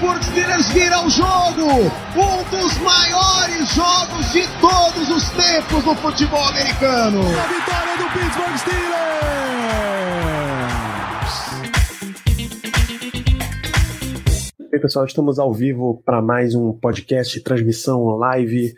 Steelers vira o jogo! Um dos maiores jogos de todos os tempos no futebol americano! A vitória do Pittsburgh Steelers! E aí, pessoal, estamos ao vivo para mais um podcast, transmissão live,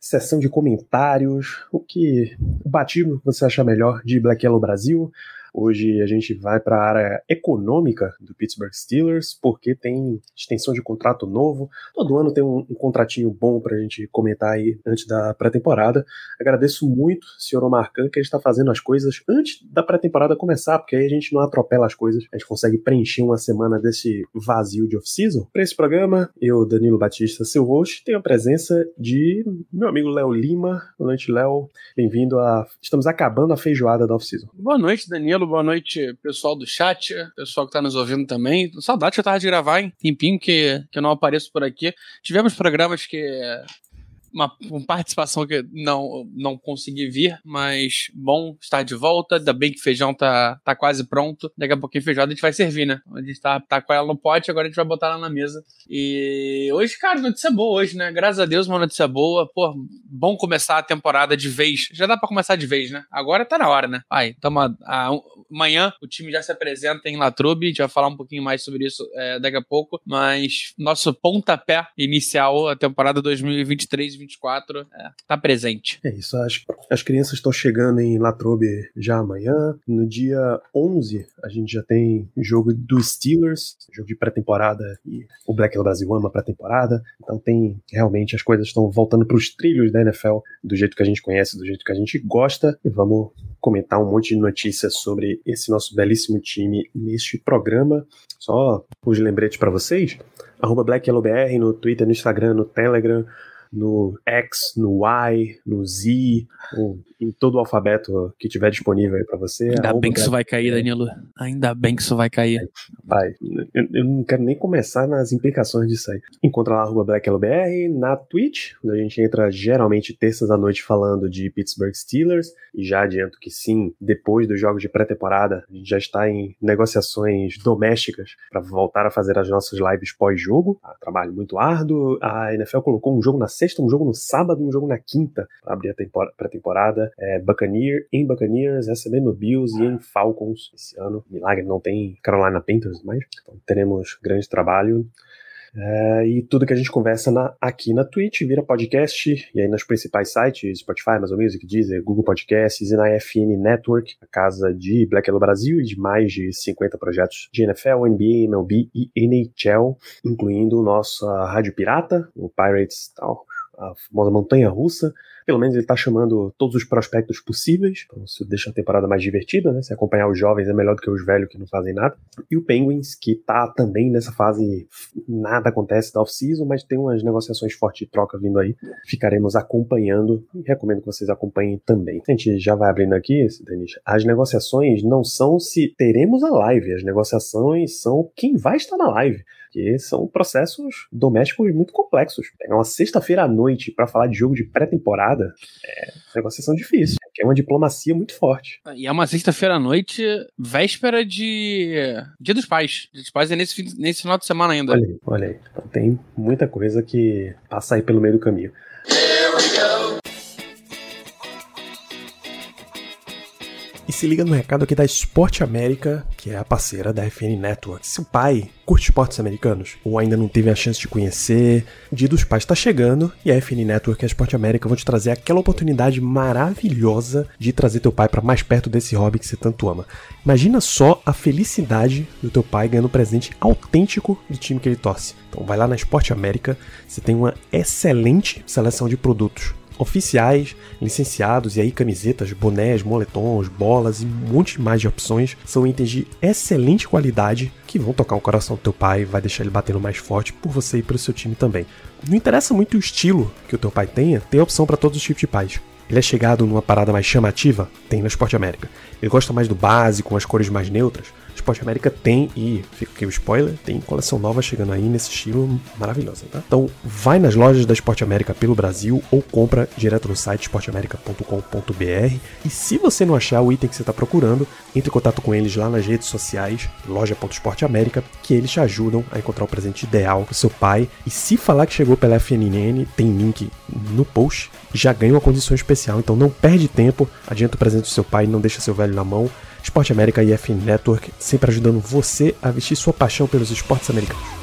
sessão de comentários, o que o batismo você acha melhor de Black Yellow Brasil. Hoje a gente vai para a área econômica do Pittsburgh Steelers, porque tem extensão de contrato novo. Todo ano tem um, um contratinho bom para a gente comentar aí antes da pré-temporada. Agradeço muito senhor Omarcan que ele está fazendo as coisas antes da pré-temporada começar, porque aí a gente não atropela as coisas, a gente consegue preencher uma semana desse vazio de off-season. Para esse programa, eu, Danilo Batista, seu host, tenho a presença de meu amigo Léo Lima. Boa noite, Léo. Bem-vindo a. Estamos acabando a feijoada da off-season. Boa noite, Danilo. Boa noite, pessoal do chat, pessoal que tá nos ouvindo também. Saudade eu tava de gravar, hein? Tempinho que, que eu não apareço por aqui. Tivemos programas que. Uma, uma participação que não, não consegui vir, mas bom estar de volta. Ainda bem que feijão tá, tá quase pronto. Daqui a pouquinho feijoada a gente vai servir, né? A gente tá, tá com ela no pote, agora a gente vai botar ela na mesa. E hoje, cara, notícia boa hoje, né? Graças a Deus, uma notícia boa. Pô, bom começar a temporada de vez. Já dá pra começar de vez, né? Agora tá na hora, né? Vai, tamo a, a, amanhã o time já se apresenta em Latrobe. A gente vai falar um pouquinho mais sobre isso é, daqui a pouco. Mas nosso pontapé inicial, a temporada 2023-2024, é, tá presente. É isso, as, as crianças estão chegando em Latrobe já amanhã. No dia 11, a gente já tem jogo dos Steelers, jogo de pré-temporada, e o Black Hill Brasil ama pré-temporada. Então tem, realmente, as coisas estão voltando para os trilhos da NFL, do jeito que a gente conhece, do jeito que a gente gosta. E vamos comentar um monte de notícias sobre esse nosso belíssimo time neste programa. Só os lembretes para vocês, arroba BlackYellowBR no Twitter, no Instagram, no Telegram, no X, no Y, no Z, em todo o alfabeto que tiver disponível aí pra você. Ainda bem que isso vai cair, Danilo. Ainda bem que isso vai cair. Pai, eu, eu não quero nem começar nas implicações disso aí. Encontra lá arroba BlackLBR na Twitch, onde a gente entra geralmente terças à noite falando de Pittsburgh Steelers. E já adianto que sim, depois dos jogos de pré-temporada, a gente já está em negociações domésticas para voltar a fazer as nossas lives pós-jogo. Ah, trabalho muito árduo. A NFL colocou um jogo na sexta, um jogo no sábado e um jogo na quinta para abrir a tempor- pré-temporada. É, Buccaneer, em Buccaneers, recebendo Bills e em Falcons esse ano. Milagre, não tem Carolina Panthers mais. Então teremos grande trabalho. É, e tudo que a gente conversa na- aqui na Twitch vira podcast, e aí nos principais sites, Spotify, Amazon Music, Deezer, Google Podcasts e na FN Network, a casa de Black Yellow Brasil e de mais de 50 projetos de NFL, NBA, MLB e NHL, incluindo nossa Rádio Pirata, o Pirates, tal, a famosa montanha russa. Pelo menos ele tá chamando todos os prospectos possíveis, então isso deixa a temporada mais divertida, né? Se acompanhar os jovens é melhor do que os velhos que não fazem nada. E o Penguins, que tá também nessa fase, nada acontece da off-season, mas tem umas negociações fortes de troca vindo aí. Ficaremos acompanhando e recomendo que vocês acompanhem também. A gente já vai abrindo aqui, Denis. As negociações não são se teremos a live, as negociações são quem vai estar na live. Porque são processos domésticos muito complexos. Pegar uma sexta-feira à noite para falar de jogo de pré-temporada é negociação difícil. É uma diplomacia muito forte. E é uma sexta-feira à noite, véspera de Dia dos Pais. Dia dos Pais é nesse, nesse final de semana ainda. Olha aí, olha aí. Então tem muita coisa que passa aí pelo meio do caminho. E se liga no recado aqui da Esporte América, que é a parceira da FN Network. Se o pai curte esportes americanos ou ainda não teve a chance de conhecer, o Dia dos Pais está chegando e a FN Network e a Esporte América vão te trazer aquela oportunidade maravilhosa de trazer teu pai para mais perto desse hobby que você tanto ama. Imagina só a felicidade do teu pai ganhando um presente autêntico do time que ele torce. Então vai lá na Esporte América, você tem uma excelente seleção de produtos oficiais, licenciados e aí camisetas, bonés, moletons, bolas e um monte mais de opções. São itens de excelente qualidade que vão tocar o coração do teu pai, vai deixar ele batendo mais forte por você e pelo seu time também. Não interessa muito o estilo que o teu pai tenha, tem opção para todos os tipos de pais. Ele é chegado numa parada mais chamativa? Tem no Esporte América. Ele gosta mais do básico, com as cores mais neutras? Esporte América tem, e fica aqui o spoiler, tem coleção nova chegando aí nesse estilo maravilhosa, tá? Então vai nas lojas da Esporte América pelo Brasil ou compra direto no site esporteamerica.com.br e se você não achar o item que você está procurando, entre em contato com eles lá nas redes sociais, loja.esporteamerica, que eles te ajudam a encontrar o presente ideal pro seu pai. E se falar que chegou pela FNN, tem link no post, já ganha uma condição especial, então não perde tempo, adianta o presente do seu pai, não deixa seu velho na mão, Esporte América e FN Network, sempre ajudando você a vestir sua paixão pelos esportes americanos.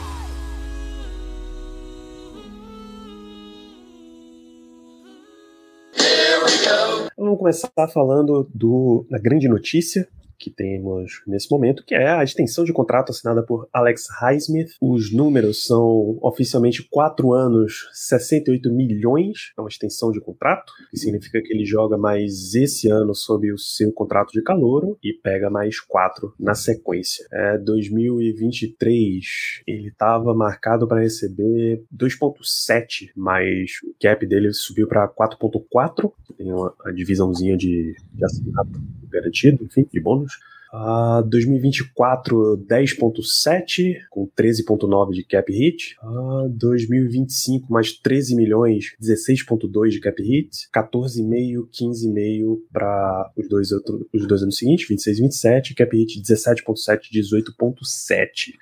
Vamos começar falando do, da grande notícia que temos nesse momento, que é a extensão de contrato assinada por Alex Highsmith. Os números são oficialmente 4 anos, 68 milhões, é uma extensão de contrato, que significa que ele joga mais esse ano sob o seu contrato de calouro e pega mais 4 na sequência. É 2023, ele estava marcado para receber 2.7, mas o cap dele subiu para 4.4, tem uma, divisãozinha de, de assinato garantido, enfim, de bônus. Uh, 2024, 10.7, com 13.9 de cap hit. Uh, 2025, mais 13 milhões, 16.2 de cap hit. 14,5, 15,5 para os dois, os dois anos seguintes, 26 e 27. Cap hit 17.7, 18.7.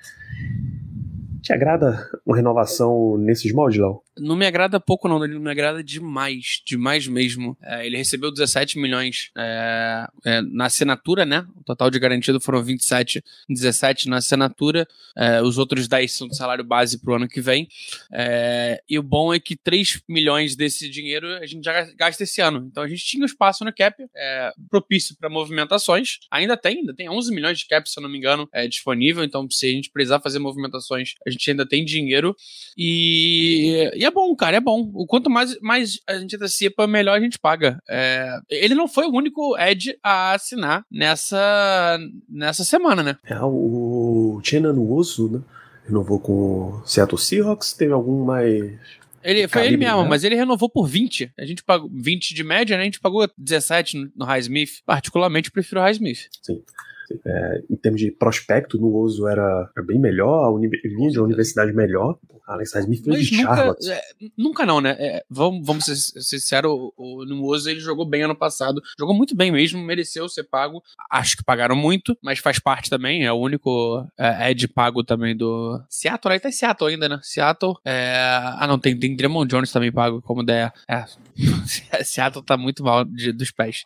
Te agrada uma renovação nesses moldes, Léo? Não me agrada pouco, não. Ele não me agrada demais. Demais mesmo. É, ele recebeu 17 milhões é, é, na assinatura, né? O total de garantido foram 27, 17 na assinatura. É, os outros 10 são de salário base pro ano que vem. É, e o bom é que 3 milhões desse dinheiro a gente já gasta esse ano. Então a gente tinha espaço no cap é, propício para movimentações. Ainda tem, ainda tem 11 milhões de cap, se eu não me engano, disponível. Então se a gente precisar fazer movimentações, a gente ainda tem dinheiro. E, e é bom, cara, é bom. O quanto mais, mais a gente antecipa, melhor a gente paga. É, ele não foi o único Ed a assinar nessa, nessa semana, né? É, o Chenan Wosu, né? Renovou com o Seattle Seahawks, teve algum mais ele, foi ele mesmo, né? mas ele renovou por 20. A gente pagou 20 de média, né? A gente pagou 17 no Highsmith. Particularmente, prefiro o Highsmith. Sim. É, em termos de prospecto, no Oso era, era bem melhor, a vinha de universidade melhor. Alex Highsmith foi de nunca, Charlotte. É, nunca não, né? É, vamos, vamos ser sinceros, o, o Nuoso ele jogou bem ano passado. Jogou muito bem mesmo, mereceu ser pago. Acho que pagaram muito, mas faz parte também. É o único é, Ed pago também do Seattle. Aí tá Seattle ainda, né? Seattle. É... Ah, não, tem, tem Draymond Jones também pago como ideia. É. Seattle tá muito mal de, dos pés.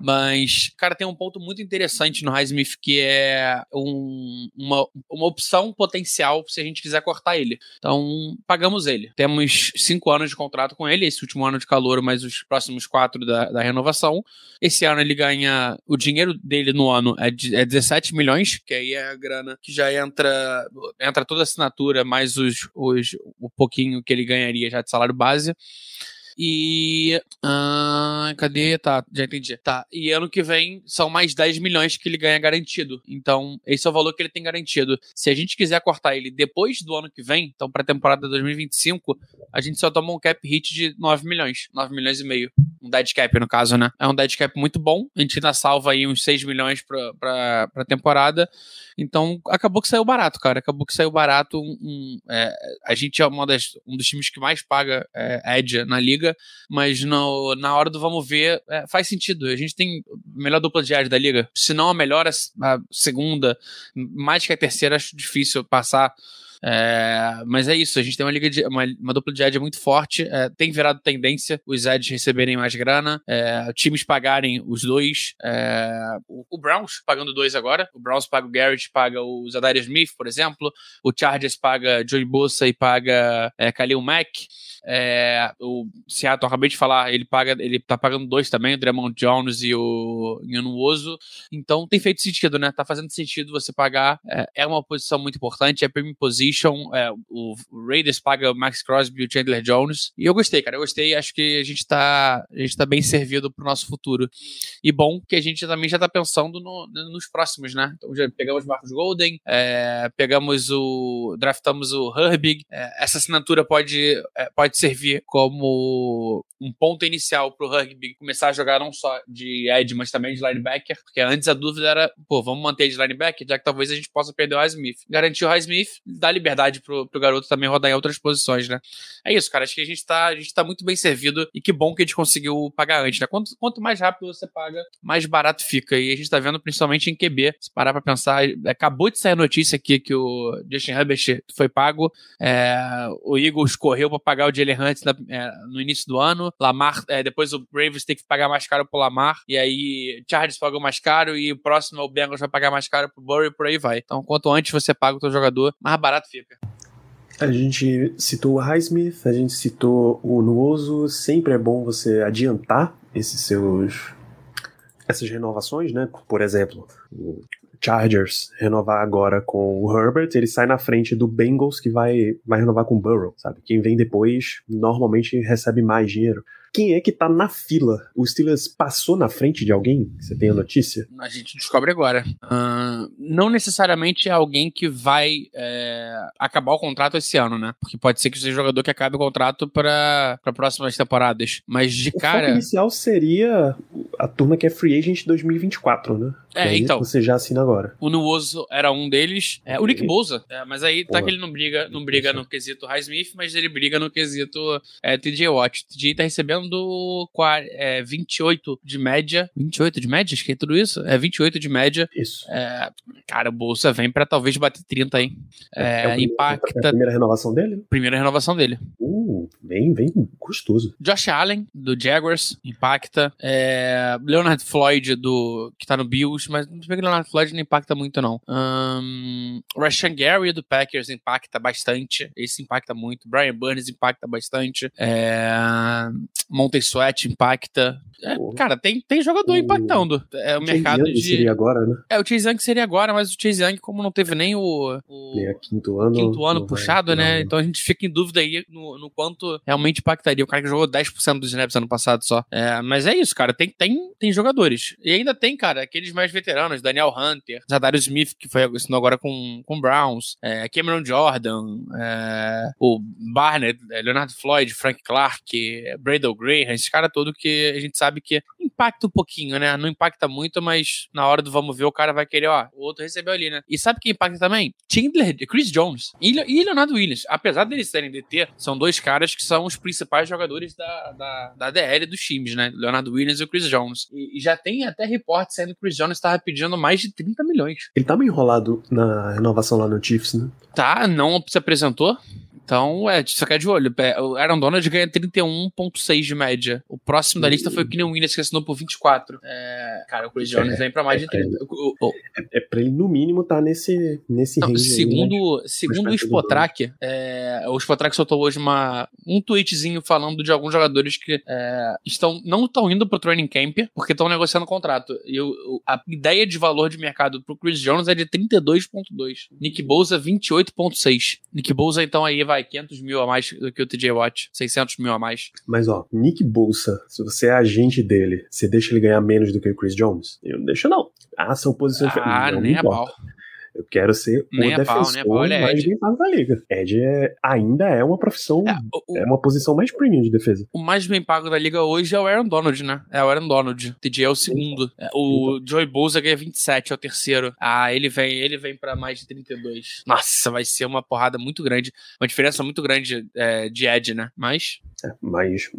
Mas, cara, tem um ponto muito interessante no Highsmith que é um, uma, uma opção potencial se a gente quiser cortar ele. Então, pagamos ele. Temos cinco anos de contrato com ele, esse último ano de calor, mais os próximos quatro da, da renovação. Esse ano ele ganha. O dinheiro dele no ano é, de, é 17 milhões, que aí é a grana que já entra. Entra toda a assinatura, mais os, os, o pouquinho que ele ganharia já de salário base. E. Ah, cadê? Tá, já entendi. Tá. E ano que vem são mais 10 milhões que ele ganha garantido. Então, esse é o valor que ele tem garantido. Se a gente quiser cortar ele depois do ano que vem, então pra temporada 2025, a gente só toma um cap hit de 9 milhões. 9 milhões e meio. Um dead cap, no caso, né? É um dead cap muito bom. A gente ainda salva aí uns 6 milhões pra, pra, pra temporada. Então, acabou que saiu barato, cara. Acabou que saiu barato. Um, um, é, a gente é uma das, um dos times que mais paga é, Edge na liga, mas no, na hora do vamos ver, é, faz sentido. A gente tem a melhor dupla de Edge da liga. Se não a melhor, a segunda, mais que a terceira, acho difícil passar. É, mas é isso, a gente tem uma liga de, uma, uma dupla de Ed muito forte, é, tem virado tendência os Eds receberem mais grana, é, times pagarem os dois. É, o, o, Browns pagando dois agora, o Browns paga o Garrett, paga o Zadarius Smith, por exemplo, o Chargers paga Joey Bosa e paga é, Khalil Mack. É, o Seattle, acabei de falar, ele paga, ele tá pagando dois também, o Draymond Jones e o Nuoso. Então tem feito sentido, né? Tá fazendo sentido você pagar. É, é uma posição muito importante, é premium position. É, o Raiders paga o Max Crosby e o Chandler Jones. E eu gostei, cara. Eu gostei. Acho que a gente tá, a gente tá bem servido pro nosso futuro. E bom que a gente também já tá pensando no, nos próximos, né? Então já pegamos Marcos Golden, é, pegamos o. draftamos o Herbig. É, essa assinatura pode, é, pode servir como um ponto inicial pro Herbig começar a jogar não só de Ed, mas também de linebacker, porque antes a dúvida era, pô, vamos manter de linebacker, já que talvez a gente possa perder o Highsmith. Garantir o Highsmith dá liberdade pro, pro garoto também rodar em outras posições, né? É isso, cara. Acho que a gente tá, a gente tá muito bem servido e que bom que a gente conseguiu pagar antes, né? Quanto, quanto mais rápido você paga, mais barato fica. E a gente tá vendo principalmente em QB. Se parar pra pensar, acabou de sair a notícia aqui que o Justin Herbert foi pago. É, o Eagles correu pra pagar o Jalen Hunt na, é, no início do ano. Lamar, é, depois o Ravens tem que pagar mais caro pro Lamar. E aí Chargers pagou mais caro e o próximo o Bengals vai pagar mais caro pro Burry por aí vai. Então, quanto antes você paga o teu jogador, mais barato fica. A gente citou o Highsmith, a gente citou o Nuoso. Sempre é bom você adiantar esses seus essas renovações, né? Por exemplo, Chargers renovar agora com o Herbert, ele sai na frente do Bengals que vai, vai renovar com o Burrow, sabe? Quem vem depois normalmente recebe mais dinheiro quem é que tá na fila? O Steelers passou na frente de alguém? Você tem a notícia? A gente descobre agora. Uh, não necessariamente é alguém que vai é, acabar o contrato esse ano, né? Porque pode ser que seja jogador que acabe o contrato para próximas temporadas. Mas de o cara. O inicial seria a turma que é free agent 2024, né? É, então. Você já assina agora. O Nuoso era um deles. É, o Nick Bouza, é, mas aí tá que ele não briga, não briga no quesito Highsmith, mas ele briga no quesito é, TJ Watt. TJ tá recebendo é, 28 de média. 28 de média? Acho que é tudo isso? É 28 de média. Isso. É, cara, o Bolsa vem pra talvez bater 30, hein? É, é, é impacta. É a primeira renovação dele? Primeira renovação dele. Bem, bem custoso. Josh Allen, do Jaguars, impacta. É, Leonard Floyd, do que tá no Bills, mas não sei que Leonard Floyd não impacta muito, não. Um, Rashan Gary, do Packers, impacta bastante. Esse impacta muito. Brian Burns impacta bastante. É, Monte Sweat impacta. É, cara, tem, tem jogador o... impactando. É o, o mercado de. seria agora, né? É, o Chase Young seria agora, mas o Chase Young, como não teve nem o. o nem quinto ano. Quinto ano puxado, vai, né? Não. Então a gente fica em dúvida aí no, no quanto realmente impactaria. O cara que jogou 10% dos snaps ano passado só. É, mas é isso, cara. Tem, tem, tem jogadores. E ainda tem, cara, aqueles mais veteranos, Daniel Hunter, Zadarius Smith, que foi assinou agora com, com Browns, é, Cameron Jordan, é, o Barnett, é, Leonard Floyd, Frank Clark, Bradle Graham, esse cara todo que a gente sabe que impacta um pouquinho, né? Não impacta muito, mas na hora do vamos ver, o cara vai querer, ó, o outro recebeu ali, né? E sabe quem impacta também? Chandler, Chris Jones e, Leonardo Williams. Apesar deles serem DT, são dois caras que são os principais jogadores da, da, da DL dos times, né? Leonardo Williams e o Chris Jones. E, e já tem até reporte saindo que o Chris Jones estava pedindo mais de 30 milhões. Ele tava enrolado na renovação lá no Chiefs, né? Tá, não se apresentou. Então, é, só quer de olho. É, o Aaron Donald ganha 31,6 de média. O próximo da lista foi o Kenny Williams, que assinou por 24. É, cara, o Chris Jones é, vem pra mais de 30. É, é, é pra ele, no mínimo, tá nesse, nesse Não. Segundo, aí, né? segundo o Spotrack, é, o Spotrack soltou hoje uma, um tweetzinho falando de alguns jogadores que é, estão, não estão indo pro training camp porque estão negociando contrato. E o, a ideia de valor de mercado pro Chris Jones é de 32,2. Nick Bosa, 28,6. Nick Bosa, então, aí vai vai, 500 mil a mais do que o TJ Watt, 600 mil a mais. Mas ó, Nick Bolsa, se você é agente dele, você deixa ele ganhar menos do que o Chris Jones? Eu não deixo não. Ah, são posições Ah, não nem a pau. Eu quero ser nem o defensor pau, pau, é mais Ed. bem pago da liga. Ed é, ainda é uma profissão, é, o, é, uma posição mais premium de defesa. O mais bem pago da liga hoje é o Aaron Donald, né? É o Aaron Donald. TJ é o segundo. O então. Joey Bosa ganha 27, é o terceiro. Ah, ele vem, ele vem para mais de 32. Nossa, vai ser uma porrada muito grande. Uma diferença muito grande é, de Ed, né? Mas... É, mas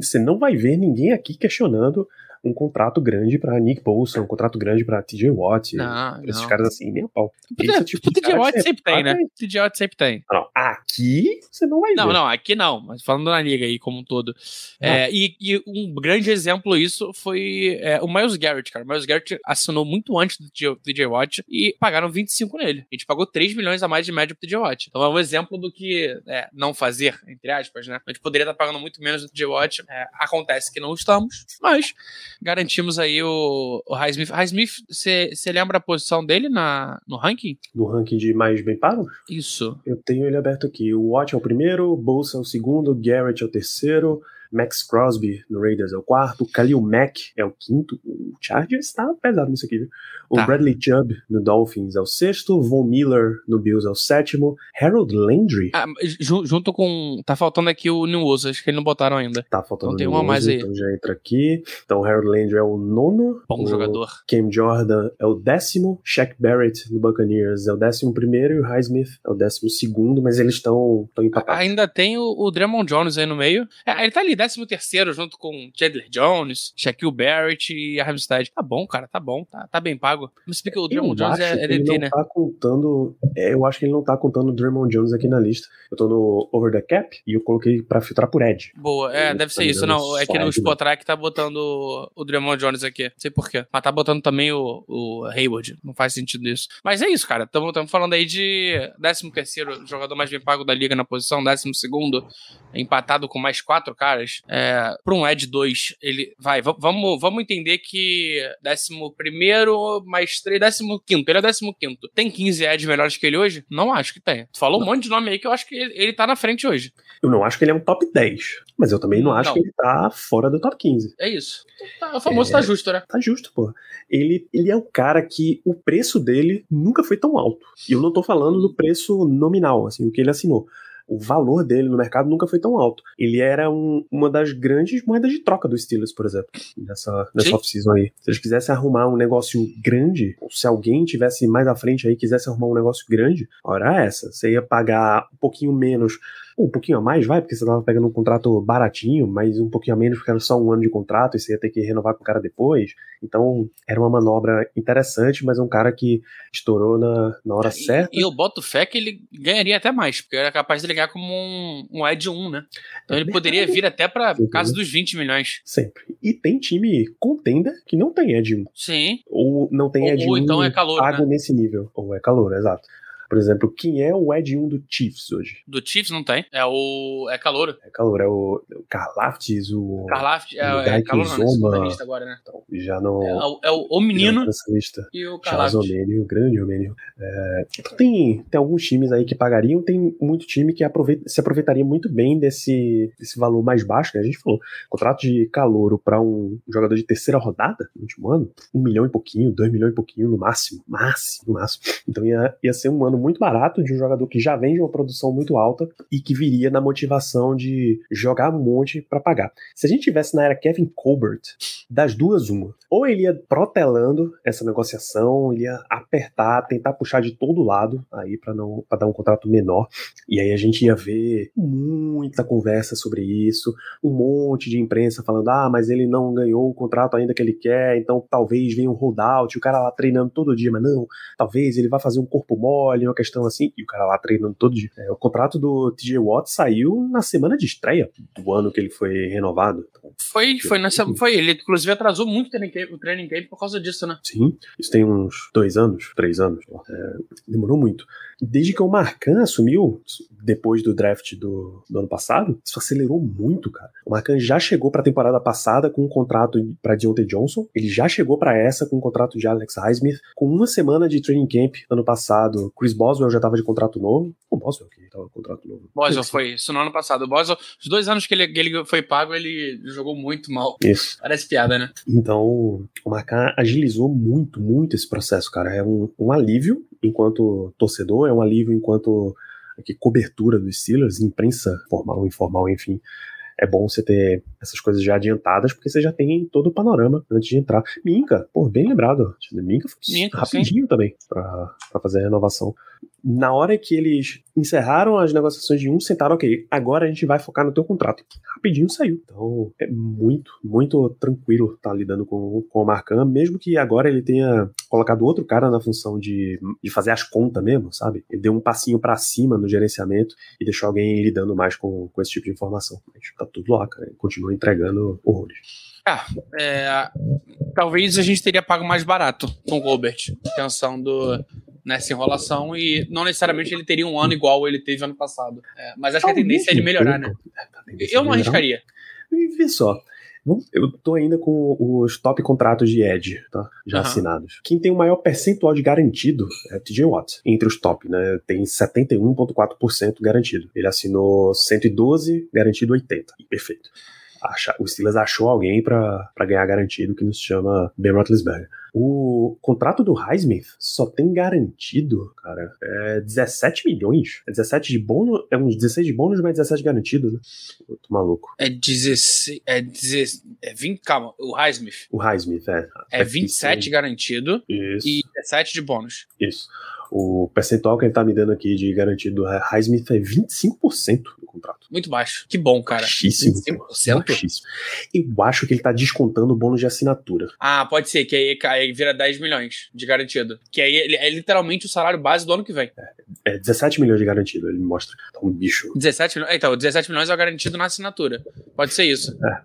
você não vai ver ninguém aqui questionando um contrato grande pra Nick Bolsa, um contrato grande pra TJ Watt. Não, esses não. caras assim, nem a pau. Porque, Esse é tipo TJ cara que Watt sempre tem, né? TJ Watt sempre tem. Não, aqui você não vai Não, ver. não, aqui não, mas falando na liga aí como um todo. É, e, e um grande exemplo isso foi é, o Miles Garrett, cara. O Miles Garrett assinou muito antes do TJ TJ Watt e pagaram 25 nele. A gente pagou 3 milhões a mais de média pro TJ Watt. Então é um exemplo do que é, não fazer, entre aspas, né? A gente poderia estar pagando muito menos do TJ Watt. É, acontece que não estamos, mas garantimos aí o, o Highsmith. Highsmith, você lembra a posição dele na, no ranking? No ranking de mais bem pagos, Isso. eu tenho ele aberto aqui. O Watt é o primeiro, Bolsa é o segundo, Garrett é o terceiro, Max Crosby no Raiders é o quarto, Khalil Mack é o quinto. O Chargers tá pesado nisso aqui, viu? O Tá. Bradley Chubb no Dolphins é o sexto, Von Miller no Bills é o sétimo, Harold Landry Ah, ju- junto com. Tá faltando aqui o New Oso, acho que eles não botaram ainda. tá faltando Então tem uma mais 11, aí. Então já entra aqui. Então Harold Landry é o nono. Bom o jogador. Cam Jordan é o décimo, Shaq Barrett no Buccaneers é o décimo primeiro e o Highsmith é o décimo segundo, mas eles estão empatados. Ainda tem o, o Draymond Jones aí no meio. É, ele tá ali, 13 terceiro, junto com Chandler Jones, Shaquille Barrett e Armstead. Tá bom, cara, tá bom, tá, tá bem pago. Mas explica, o Draymond Jones é, é DT, não né? tá contando. é, eu acho que ele não tá contando o Draymond Jones aqui na lista. Eu tô no Over the Cap e eu coloquei pra filtrar por Edge. Boa, é, deve ser tô isso. Não, é que no? Spotrack tá botando o, o Draymond Jones aqui. Não sei porquê. Mas tá botando também o, o Hayward. Não faz sentido isso. Mas é isso, cara. Estamos falando aí de 13 terceiro jogador mais bem pago da liga na posição, 12 segundo, empatado com mais quatro caras. É, pra um Edge 2, ele vai. va- Vamos, vamos entender que 11 primeiro mais 3, 15 quinto. Ele é 15 quinto. Tem 15 Edge melhores que ele hoje? Não acho que tem. Tu falou um monte de nome aí que eu acho que ele, ele tá na frente hoje. Eu não acho que ele é um top 10, mas eu também não acho Não. que ele tá fora do top 15. É isso. Tá, o famoso É. tá justo, né? Tá justo, pô. Ele, ele é um cara que o preço dele nunca foi tão alto. E eu não tô falando do preço nominal, assim, o que ele assinou. O valor dele no mercado nunca foi tão alto. Ele era um- uma das grandes moedas de troca dos Steelers, por exemplo, nessa, nessa off-season aí. Se eles quisessem arrumar um negócio grande, ou se alguém tivesse mais à frente aí quisesse arrumar um negócio grande, hora é essa. Você ia pagar um pouquinho menos, um pouquinho a mais, vai, porque você tava pegando um contrato baratinho, mas um pouquinho a menos porque era só um ano de contrato e você ia ter que renovar com o cara depois. Então, era uma manobra interessante, mas um cara que estourou na, na hora certa. E, e eu boto fé que ele ganharia até mais, porque era capaz de ligar como um, um Ed 1, né? Então ele poderia vir até pra Uhum. casa dos 20 milhões. Sempre. E tem time contender que não tem Ed 1. Sim. Ou não tem Ou- Ed ou 1 então é calor, pago né? nesse nível. Ou é calor, exato. Por exemplo, quem é o Ed 1 do Chiefs hoje? Do Chiefs não tem. É o. É Calouro. É calor, é o, o Karlaftis, o. É, o é não, Zoma. nessa lista agora, né? Então, já não. É, o, é o, o menino lista. e o Charles Karlaft. Omênio, grande Omênio. É, então tem, tem alguns times aí que pagariam, tem muito time que aproveita- se aproveitaria muito bem desse, desse valor mais baixo, né? A gente falou, contrato de calouro para um jogador de terceira rodada no último ano, um milhão e pouquinho, dois milhões e pouquinho no máximo, máximo, no máximo. Então ia, ia ser um ano muito barato de um jogador que já vem de uma produção muito alta e que viria na motivação de jogar um monte para pagar. Se a gente tivesse na era Kevin Colbert, das duas, uma. Ou ele ia protelando essa negociação, ele ia apertar, tentar puxar de todo lado aí para não para dar um contrato menor. E aí a gente ia ver muita conversa sobre isso, um monte de imprensa falando: "Ah, mas ele não ganhou o contrato ainda que ele quer, então talvez venha um holdout", o cara lá treinando todo dia, mas não, talvez ele vá fazer um corpo mole, uma questão assim, e o cara lá treinando todo dia. É, o contrato do TJ Watt saiu na semana de estreia do ano que ele foi renovado. Foi, foi nessa. Foi ele, inclusive, atrasou muito o training camp, por causa disso, né? Sim, isso tem uns dois anos, três anos. É, demorou muito. Desde que o Marcan assumiu, depois do draft do, do ano passado, isso acelerou muito, cara. O Marcan já chegou pra temporada passada com um contrato pra Deontay Johnson, ele já chegou pra essa com um contrato de Alex Highsmith, com uma semana de training camp ano passado, Chris Boswell já tava de contrato novo. O Boswell que de contrato novo. Boswell foi isso no ano passado. O Boswell, os dois anos que ele, ele foi pago, ele jogou muito mal. Isso. Parece piada, né? Então, o Marcan agilizou muito, muito esse processo, cara. É um, um alívio enquanto torcedor, é um alívio enquanto aqui, cobertura dos Steelers, imprensa formal, informal, enfim. É bom você ter essas coisas já adiantadas, porque você já tem todo o panorama antes de entrar. Minca, pô, bem lembrado. Minca foi Minca, rapidinho também pra, pra fazer a renovação. Na hora que eles encerraram as negociações de um, sentaram, ok, agora a gente vai focar no teu contrato. Rapidinho saiu. Então é muito, muito tranquilo estar tá lidando com, com o Marcan, mesmo que agora ele tenha colocado outro cara na função de, de fazer as contas mesmo, sabe? Ele deu um passinho para cima no gerenciamento e deixou alguém lidando mais com, com esse tipo de informação. Mas tá tudo lá, cara. Ele continua entregando horrores. Ah, é, talvez a gente teria pago mais barato com o Gilbert, pensando nessa enrolação e não necessariamente ele teria um ano igual ele teve ano passado. É, mas acho que a tendência é de melhorar, né? Eu não arriscaria. E vê só. Eu tô ainda com os top contratos de Edge, tá? Já uhum. assinados. Quem tem o maior percentual de garantido é o TJ Watt. Entre os top, né? Tem 71,4% garantido. Ele assinou 112, garantido 80. Perfeito achar, o Steelers achou alguém para ganhar garantido que nos chama Ben Roethlisberger. O contrato do Highsmith só tem garantido, cara, é 17 milhões. É 17 de bônus, é uns 16 de bônus, mas 17 garantido, né? Eu tô maluco. É 16, é 16, é 20, calma, o Highsmith. O Highsmith, é. É 27 garantido Isso. e 17 de bônus. Isso. O percentual que ele tá me dando aqui de garantido do Highsmith é 25% do contrato. Muito baixo. Que bom, cara. Baixíssimo. 25%? Baixíssimo. Eu acho que ele tá descontando o bônus de assinatura. Ah, pode ser, que aí, aí vira 10 milhões de garantido. Que aí é literalmente o salário base do ano que vem. É, é 17 milhões de garantido, ele me mostra. Tá um bicho. 17 milhões? Então, 17 milhões é o garantido na assinatura. Pode ser isso. É.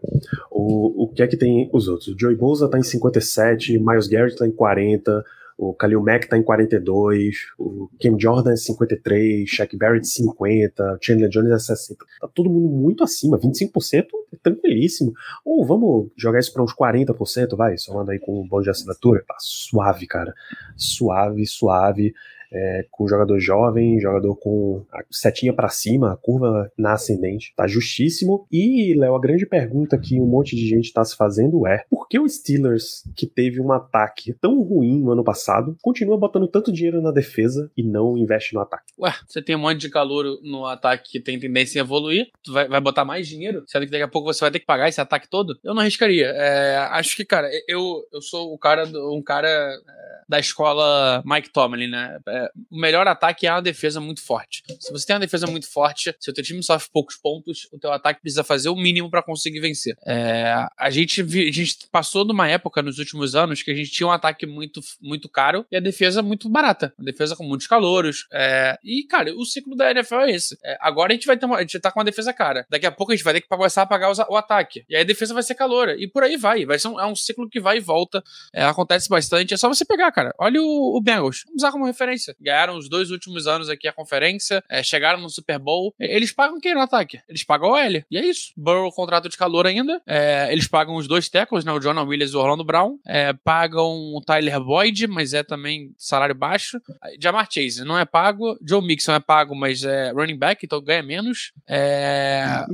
O, o que é que tem os outros? O Joey Bosa tá em 57, Miles Garrett tá em 40, o Khalil Mack tá em 42, o Cam Jordan é 53, Shaq Barrett 50, Chandler Jones é 60. Tá todo mundo muito acima, 25% é tranquilíssimo. Ou vamos jogar isso para uns 40%, vai, somando aí com o bom de assinatura. Tá suave, cara. Suave, suave é, com jogador jovem, jogador com a setinha para cima, a curva na ascendente. Tá justíssimo. E, Léo, a grande pergunta que um monte de gente tá se fazendo é: por que o Steelers, que teve um ataque tão ruim no ano passado, continua botando tanto dinheiro na defesa e não investe no ataque? Ué, você tem um monte de calor no ataque que tem tendência a evoluir, tu vai, vai botar mais dinheiro, sendo que daqui a pouco você vai ter que pagar esse ataque todo? Eu não arriscaria. É, acho que, cara, eu, eu sou o cara, um cara é, da escola Mike Tomlin, né? É, o melhor ataque é uma defesa muito forte. Se você tem uma defesa muito forte, se o teu time sofre poucos pontos, o teu ataque precisa fazer o mínimo para conseguir vencer. É, a, gente, a gente passou numa época nos últimos anos que a gente tinha um ataque muito, muito caro e a defesa muito barata. Uma defesa com muitos calouros. É, e, cara, o ciclo da NFL é esse. É, agora a gente vai ter uma, a gente tá com uma defesa cara. Daqui a pouco a gente vai ter que começar a pagar o ataque. E aí a defesa vai ser caloura. E por aí vai. Vai ser um, é um ciclo que vai e volta. É, acontece bastante. É só você pegar, cara. Olha o, o Bengals. Vamos usar como referência. Ganharam os dois últimos anos aqui a conferência, é, chegaram no Super Bowl. Eles pagam quem no ataque? Eles pagam o L. E é isso. Burrow contrato de calor ainda. É, eles pagam os dois tackles, né? O Jonah Williams e o Orlando Brown. É, pagam o Tyler Boyd, mas é também salário baixo. Jamar Chase não é pago. Joe Mixon é pago, mas é running back, então ganha menos. É...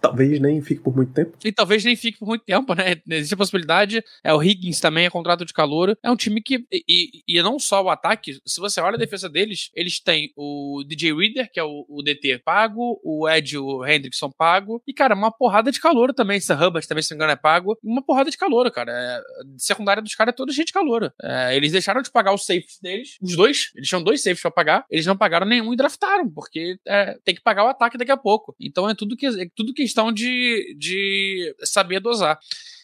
Talvez nem fique por muito tempo. E talvez nem fique por muito tempo, né? Existe a possibilidade. É, o Higgins também é contrato de calor. É um time que. E, e não só o ataque, se você olha a defesa deles, eles têm o DJ Reader, que é o, o DT pago, o Ed o Hendrickson pago, e, cara, uma porrada de calor também. Esse Hubbard também, se não me engano, é pago. Uma porrada de calor, cara. É, secundária dos caras é toda gente calor. É, eles deixaram de pagar os safes deles, os dois. Eles tinham dois safes pra pagar. Eles não pagaram nenhum e draftaram, porque é, tem que pagar o ataque daqui a pouco. Então é tudo, que, é tudo questão de, de saber dosar.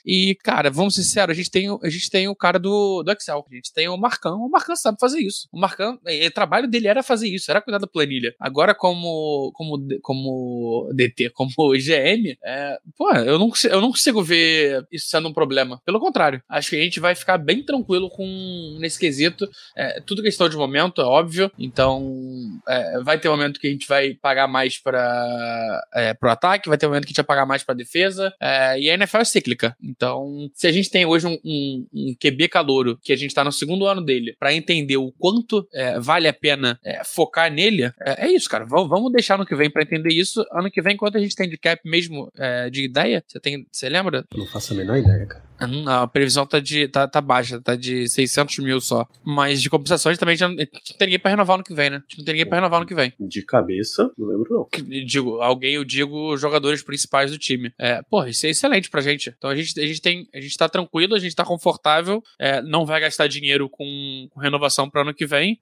E, cara, vamos ser sinceros, a gente tem, a gente tem o cara do, do Excel. A gente tem o Marcão. O Marcão sabe fazer isso. O Marcão, é, o trabalho dele era fazer isso, era cuidar da planilha. Agora, como, como, como DT, como GM, é, pô, eu não, eu não consigo ver isso sendo um problema. Pelo contrário, acho que a gente vai ficar bem tranquilo com nesse quesito. É, tudo questão de momento, é óbvio. Então, é, vai ter um momento que a gente vai pagar mais para é, pro ataque, vai ter um momento que a gente vai pagar mais para defesa. É, e a NFL é cíclica. Então, se a gente tem hoje um, um, um QB calouro, que a gente tá no segundo ano dele, para entender o quanto é, vale a pena é, focar nele, é, é, isso, cara. V vamos deixar no que vem para entender isso. Ano que vem, quanto a gente tem de cap mesmo é, de ideia? Você tem, você lembra? Não faço a menor ideia, cara. A previsão tá, de, tá, tá baixa, tá de 600 mil só. Mas de gente também já não, não tem ninguém pra renovar no que vem, né? A gente não tem ninguém pra renovar no que vem. De cabeça, não lembro não. Que- Digo, alguém, eu digo os jogadores principais do time. É, porra, isso é excelente pra gente. Então a gente, a gente tem. A gente tá tranquilo, a gente tá confortável, é, não vai gastar dinheiro com, com renovação pro ano que vem.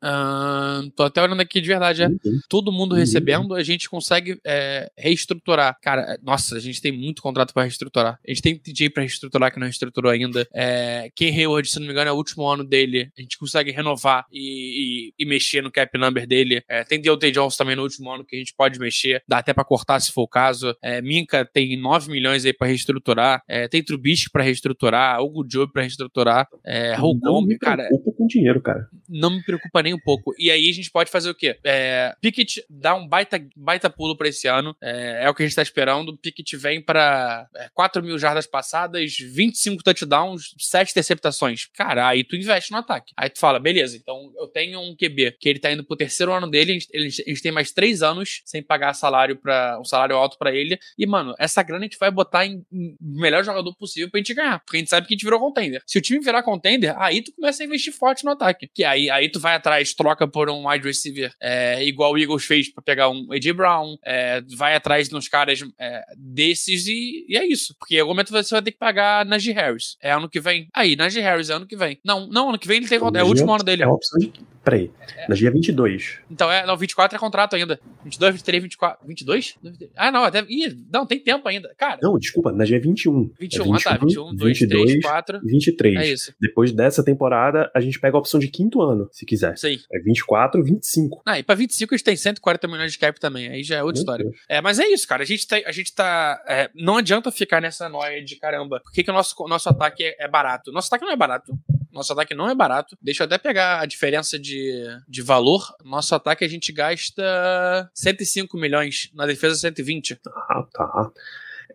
Tô até olhando aqui de verdade, é. Uhum. Todo mundo Uhum. recebendo, a gente consegue é, reestruturar. Cara, é, nossa, a gente tem muito contrato pra reestruturar. A gente tem DJ pra reestruturar que não reestruturou ainda. É, Ken Hayward, se não me engano, é o último ano dele. A gente consegue renovar e, e- e mexer no cap number dele. É, tem Deontay Jones também no último ano que a gente pode mexer. Dá até pra cortar se for o caso. É, Minka tem 9 milhões aí pra reestruturar. É, tem Trubisky pra reestruturar. Hugo Job pra reestruturar. É, cara preocupo com dinheiro, cara. Não me preocupa nem um pouco. E aí a gente pode fazer o quê? É, Pickett dá um baita, baita pulo pra esse ano. É, é o que a gente tá esperando. Pickett vem pra é, 4 mil jardas passadas, 25 touchdowns, 7 interceptações. Cara, aí tu investe no ataque. Aí tu fala, beleza, então eu tenho um QB que ele tá indo pro terceiro ano dele, a gente, a gente tem mais 3 anos sem pagar salário para um salário alto pra ele. E, mano, essa grana a gente vai botar em, em melhor jogador possível pra gente ganhar. Porque a gente sabe que a gente virou contender. Se o time virar contender, aí tu começa a investir forte no ataque. Que aí, aí tu vai atrás, troca por um wide receiver é, igual o Eagles fez pra pegar um AJ Brown, é, vai atrás de uns caras é, desses e, e é isso. Porque em algum momento você vai ter que pagar Najee Harris. É ano que vem. Aí, Najee Harris é ano que vem. Não, não, ano que vem ele tem é o último ano dele. É uma opção de. Peraí. Na dia 22. Então é, não, 24 é contrato ainda. 22, 23, 24. 22? Ah, não, até. Ih, não, tem tempo ainda. Cara, Não, desculpa, na dia 21. 21, é ah tá, 21, 2, 22, 3, 4. 23. É isso. Depois dessa temporada, a gente pega a opção de quinto ano, se quiser. Aí. É 24, 25. Ah, e pra 25 a gente tem 140 milhões de cap também. Aí já é outra Meu história. Deus. É, mas é isso, cara. A gente tá. A gente tá é, não adianta ficar nessa noia de caramba. Por que, que o nosso, nosso ataque é, é barato? Nosso ataque não é barato. Nosso ataque não é barato. Deixa eu até pegar a diferença de, de valor. Nosso ataque a gente gasta 105 milhões. Na defesa, 120. Ah, tá.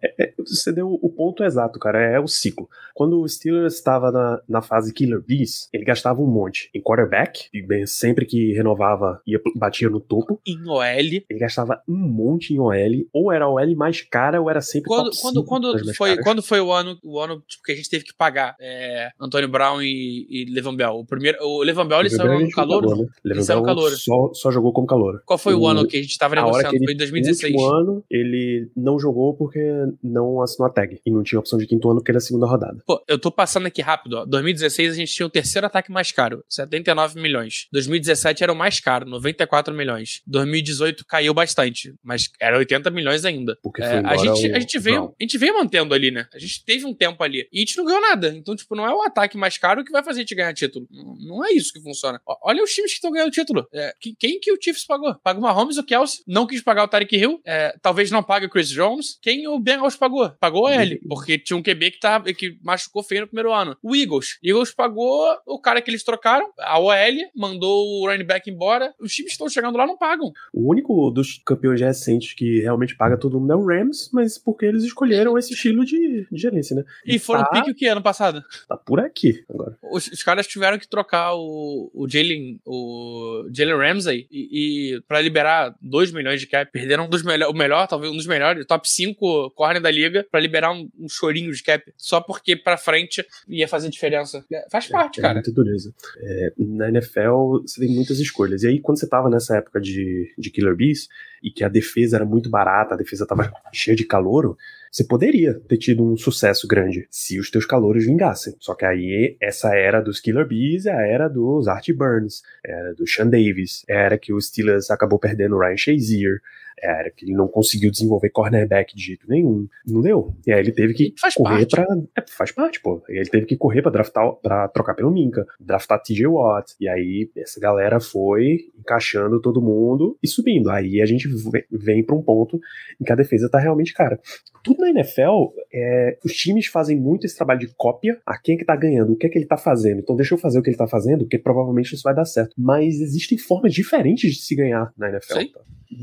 É, é, você deu o ponto exato, cara. É o ciclo. Quando o Steelers estava na, na fase Killer Bees, ele gastava um monte em quarterback, e bem, sempre que renovava, ia, batia no topo. Em OL. Ele gastava um monte em OL, ou era a OL mais cara, ou era sempre Quando, top quando, 5 das quando, foi, caras. quando foi o ano, o ano tipo, que a gente teve que pagar é, Antônio Brown e, e Levan Bell? O primeiro, o Levan Bell ele saiu no ele jogou calor? calor, né? Levan saiu Bell calouro. Só, só jogou como calor. Qual foi o, O- ano que a gente tava A hora negociando? que ele, Foi em 2016. No último ano, ele não jogou porque não assinou a tag. E não tinha opção de quinto ano porque era a segunda rodada. Pô, eu tô passando aqui rápido, ó. 2016 a gente tinha o terceiro ataque mais caro, 79 milhões. 2017 era o mais caro, 94 milhões. 2018 caiu bastante, mas era 80 milhões ainda. Porque É, foi a, embora gente, o a, gente veio, Brown. a gente veio mantendo ali, né? A gente teve um tempo ali. E a gente não ganhou nada. Então, tipo, não é o ataque mais caro que vai fazer a gente ganhar título. Não, não é isso que funciona. Olha os times que estão ganhando título. É, que- quem que o Chiefs pagou? Paga o Mahomes, o Kelsey. Não quis pagar o Tarek Hill. É, talvez não pague o Chris Jones. Quem o Bengals pagou? Pagou ele. Porque tinha um QB que, tá, que machucou feio no primeiro ano. O Eagles. Eagles pagou o cara que eles trocaram, a OL, mandou o running back embora. Os times que estão chegando lá não pagam. O único dos campeões recentes que realmente paga todo mundo é o Rams, mas porque eles escolheram esse estilo de, de gerência, né? E foram tá, pique o que ano passado? tá por aqui agora. Os, os caras tiveram que trocar o, o Jalen o Jalen Ramsey e, e para liberar 2 milhões de cap. Perderam um dos melhor, o melhor, talvez um dos melhores, top 5 corner da liga, pra liberar um, um chorinho de cap. Só porque pra frente ia fazer diferença. É, Faz parte, É cara. muita dureza. É, na NFL, você tem muitas escolhas. E aí, quando você tava nessa época de, de Killer Bees, e que a defesa era muito barata, a defesa tava cheia de calouro, você poderia ter tido um sucesso grande se os teus calouros vingassem. Só que aí, essa era dos Killer Bees é a era dos Art Burns, era do Sean Davis, era que o Steelers acabou perdendo o Ryan Shazier, era que ele não conseguiu desenvolver cornerback de jeito nenhum. Não deu. E aí ele teve que Faz correr parte. pra. É, faz parte, pô. E ele teve que correr pra draftar, pra trocar pelo Minka, draftar TJ Watt. E aí essa galera foi encaixando todo mundo e subindo. Aí a gente ve- vem pra um ponto em que a defesa tá realmente cara. Tudo na NFL, é, os times fazem muito esse trabalho de cópia a quem é que tá ganhando, o que é que ele tá fazendo. Então deixa eu fazer o que ele tá fazendo, porque provavelmente isso vai dar certo. Mas existem formas diferentes de se ganhar na NFL. Sim. tá?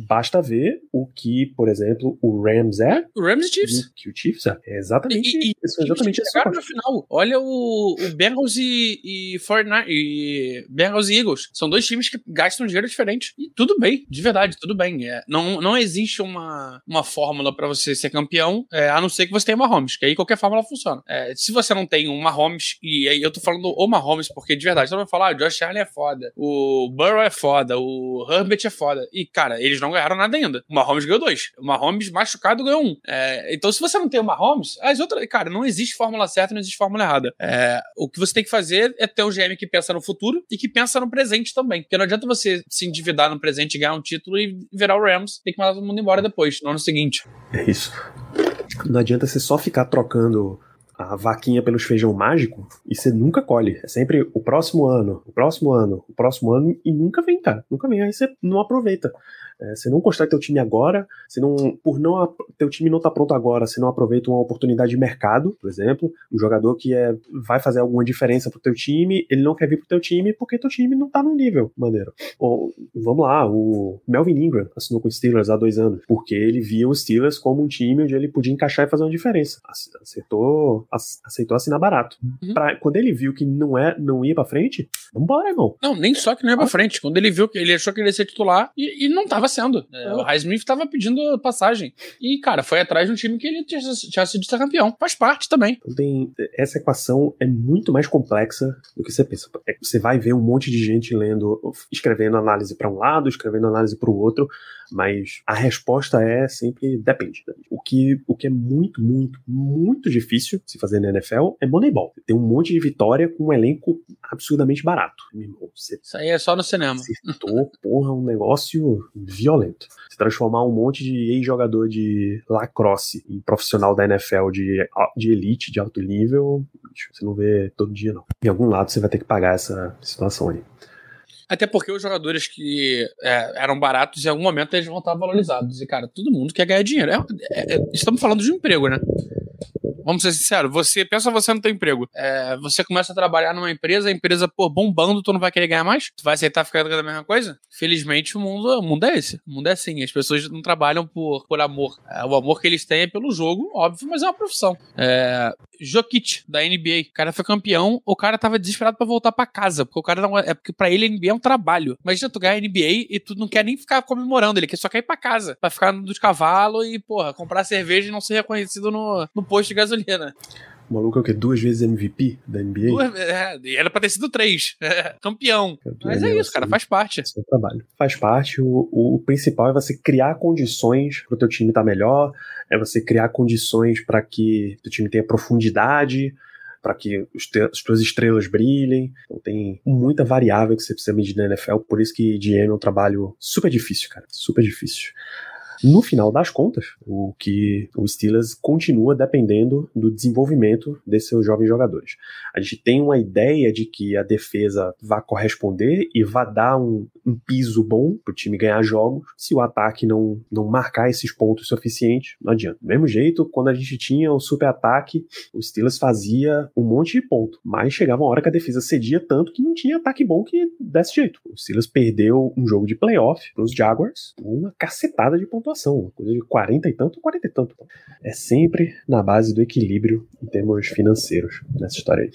Basta ver o que, por exemplo, o Rams é O Rams e Chiefs. o que o Chiefs é. É exatamente, E- e- isso, é exatamente chegaram no final. Olha o, o Bengals e, e 49 e Bengals e Eagles. São dois times que gastam dinheiro diferente. E tudo bem, de verdade, tudo bem. É, não, não existe uma, uma fórmula pra você ser campeão. É, a não ser que você tenha uma Mahomes, que aí qualquer forma ela funciona. É, se você não tem uma Mahomes, e aí eu tô falando o Mahomes, porque de verdade, todo mundo fala, ah, o Josh Allen é foda, o Burrow é foda, o Herbert é foda. E, cara, eles não ganharam nada ainda. O Mahomes ganhou dois. O Mahomes machucado ganhou um. É, então, se você não tem o Mahomes, as outras. Cara, não existe fórmula certa, não existe fórmula errada. É, o que você tem que fazer é ter um GM que pensa no futuro e que pensa no presente também. Porque não adianta você se endividar no presente ganhar um título e virar o Rams, tem que mandar todo mundo embora depois, no ano seguinte. É isso. Não adianta você só ficar trocando a vaquinha pelos feijão mágico e você nunca colhe. É sempre o próximo ano, o próximo ano, o próximo ano e nunca vem, cara. Nunca vem. Aí você não aproveita. É, você não constrói teu time agora, você não, por não teu time não tá pronto agora, você não aproveita uma oportunidade de mercado, por exemplo, um jogador que é, vai fazer alguma diferença pro teu time, ele não quer vir pro teu time porque teu time não tá no nível maneiro. Ou, vamos lá, o Melvin Ingram assinou com o Steelers há dois anos, porque ele via o Steelers como um time onde ele podia encaixar e fazer uma diferença. Aceitou, aceitou assinar barato. Uhum. Pra, quando ele viu que não, é, não ia pra frente, vambora, irmão. Não, nem só que não ia pra frente. Quando ele viu que ele achou que ele ia ser titular e, e não tava sendo. É, o Highsmith tava pedindo passagem. E, cara, foi atrás de um time que ele tinha, tinha sido ser campeão. Faz parte também. Então tem, essa equação é muito mais complexa do que você pensa. É, você vai ver um monte de gente lendo, escrevendo análise para um lado, escrevendo análise para o outro, mas a resposta é sempre depende. O que, o que é muito, muito, muito difícil se fazer na NFL é Moneyball. Tem um monte de vitória com um elenco absurdamente barato. Você Isso aí é só no cinema. Acertou, porra, um negócio violento. Se transformar um monte de ex-jogador de lacrosse em profissional da NFL de, de elite, de alto nível, você não vê todo dia, não. Em algum lado você vai ter que pagar essa situação aí. Até porque os jogadores que é, eram baratos, em algum momento eles vão estar valorizados. E, cara, todo mundo quer ganhar dinheiro. É, é, é estamos falando de um emprego, né? Vamos ser sinceros, você pensa você não tem emprego. É, você começa a trabalhar numa empresa, a empresa, pô, bombando, tu não vai querer ganhar mais? Tu vai aceitar ficar com a mesma coisa? Felizmente o mundo, o mundo é esse. O mundo é assim. As pessoas não trabalham por, por amor. É, o amor que eles têm é pelo jogo, óbvio, mas é uma profissão. É, Jokic, da NBA. O cara foi campeão, o cara tava desesperado para voltar para casa, porque o cara não. É porque pra ele a NBA é um trabalho. Imagina tu ganhar a NBA e tu não quer nem ficar comemorando, ele só quer ir pra casa, pra ficar dos cavalos e, porra, comprar cerveja e não ser reconhecido no, no posto de gasolina. O maluco é o quê? Duas vezes MVP da NBA? Duas, é, era pra ter sido três. É, campeão. Mas é isso, cara, faz parte. É trabalho. Faz parte. O, o, o, principal é você criar condições pro teu time estar tá melhor, é você criar condições para que o time tenha profundidade, para que as tuas estrelas brilhem. Então tem muita variável que você precisa medir na NFL, por isso que GM é um trabalho super difícil, cara. Super difícil. No final das contas, o que o Steelers continua dependendo do desenvolvimento desses seus jovens jogadores. A gente tem uma ideia de que a defesa vai corresponder e vai dar um, um piso bom para o time ganhar jogos. Se o ataque não, não marcar esses pontos suficientes, não adianta. Do mesmo jeito, quando a gente tinha o super ataque, o Steelers fazia um monte de ponto, mas chegava uma hora que a defesa cedia tanto que não tinha ataque bom que desse jeito. O Steelers perdeu um jogo de playoff para os Jaguars, uma cacetada de pontos pontuação, coisa de 40 e tanto, 40 e tanto. É sempre na base do equilíbrio em termos financeiros nessa história aí.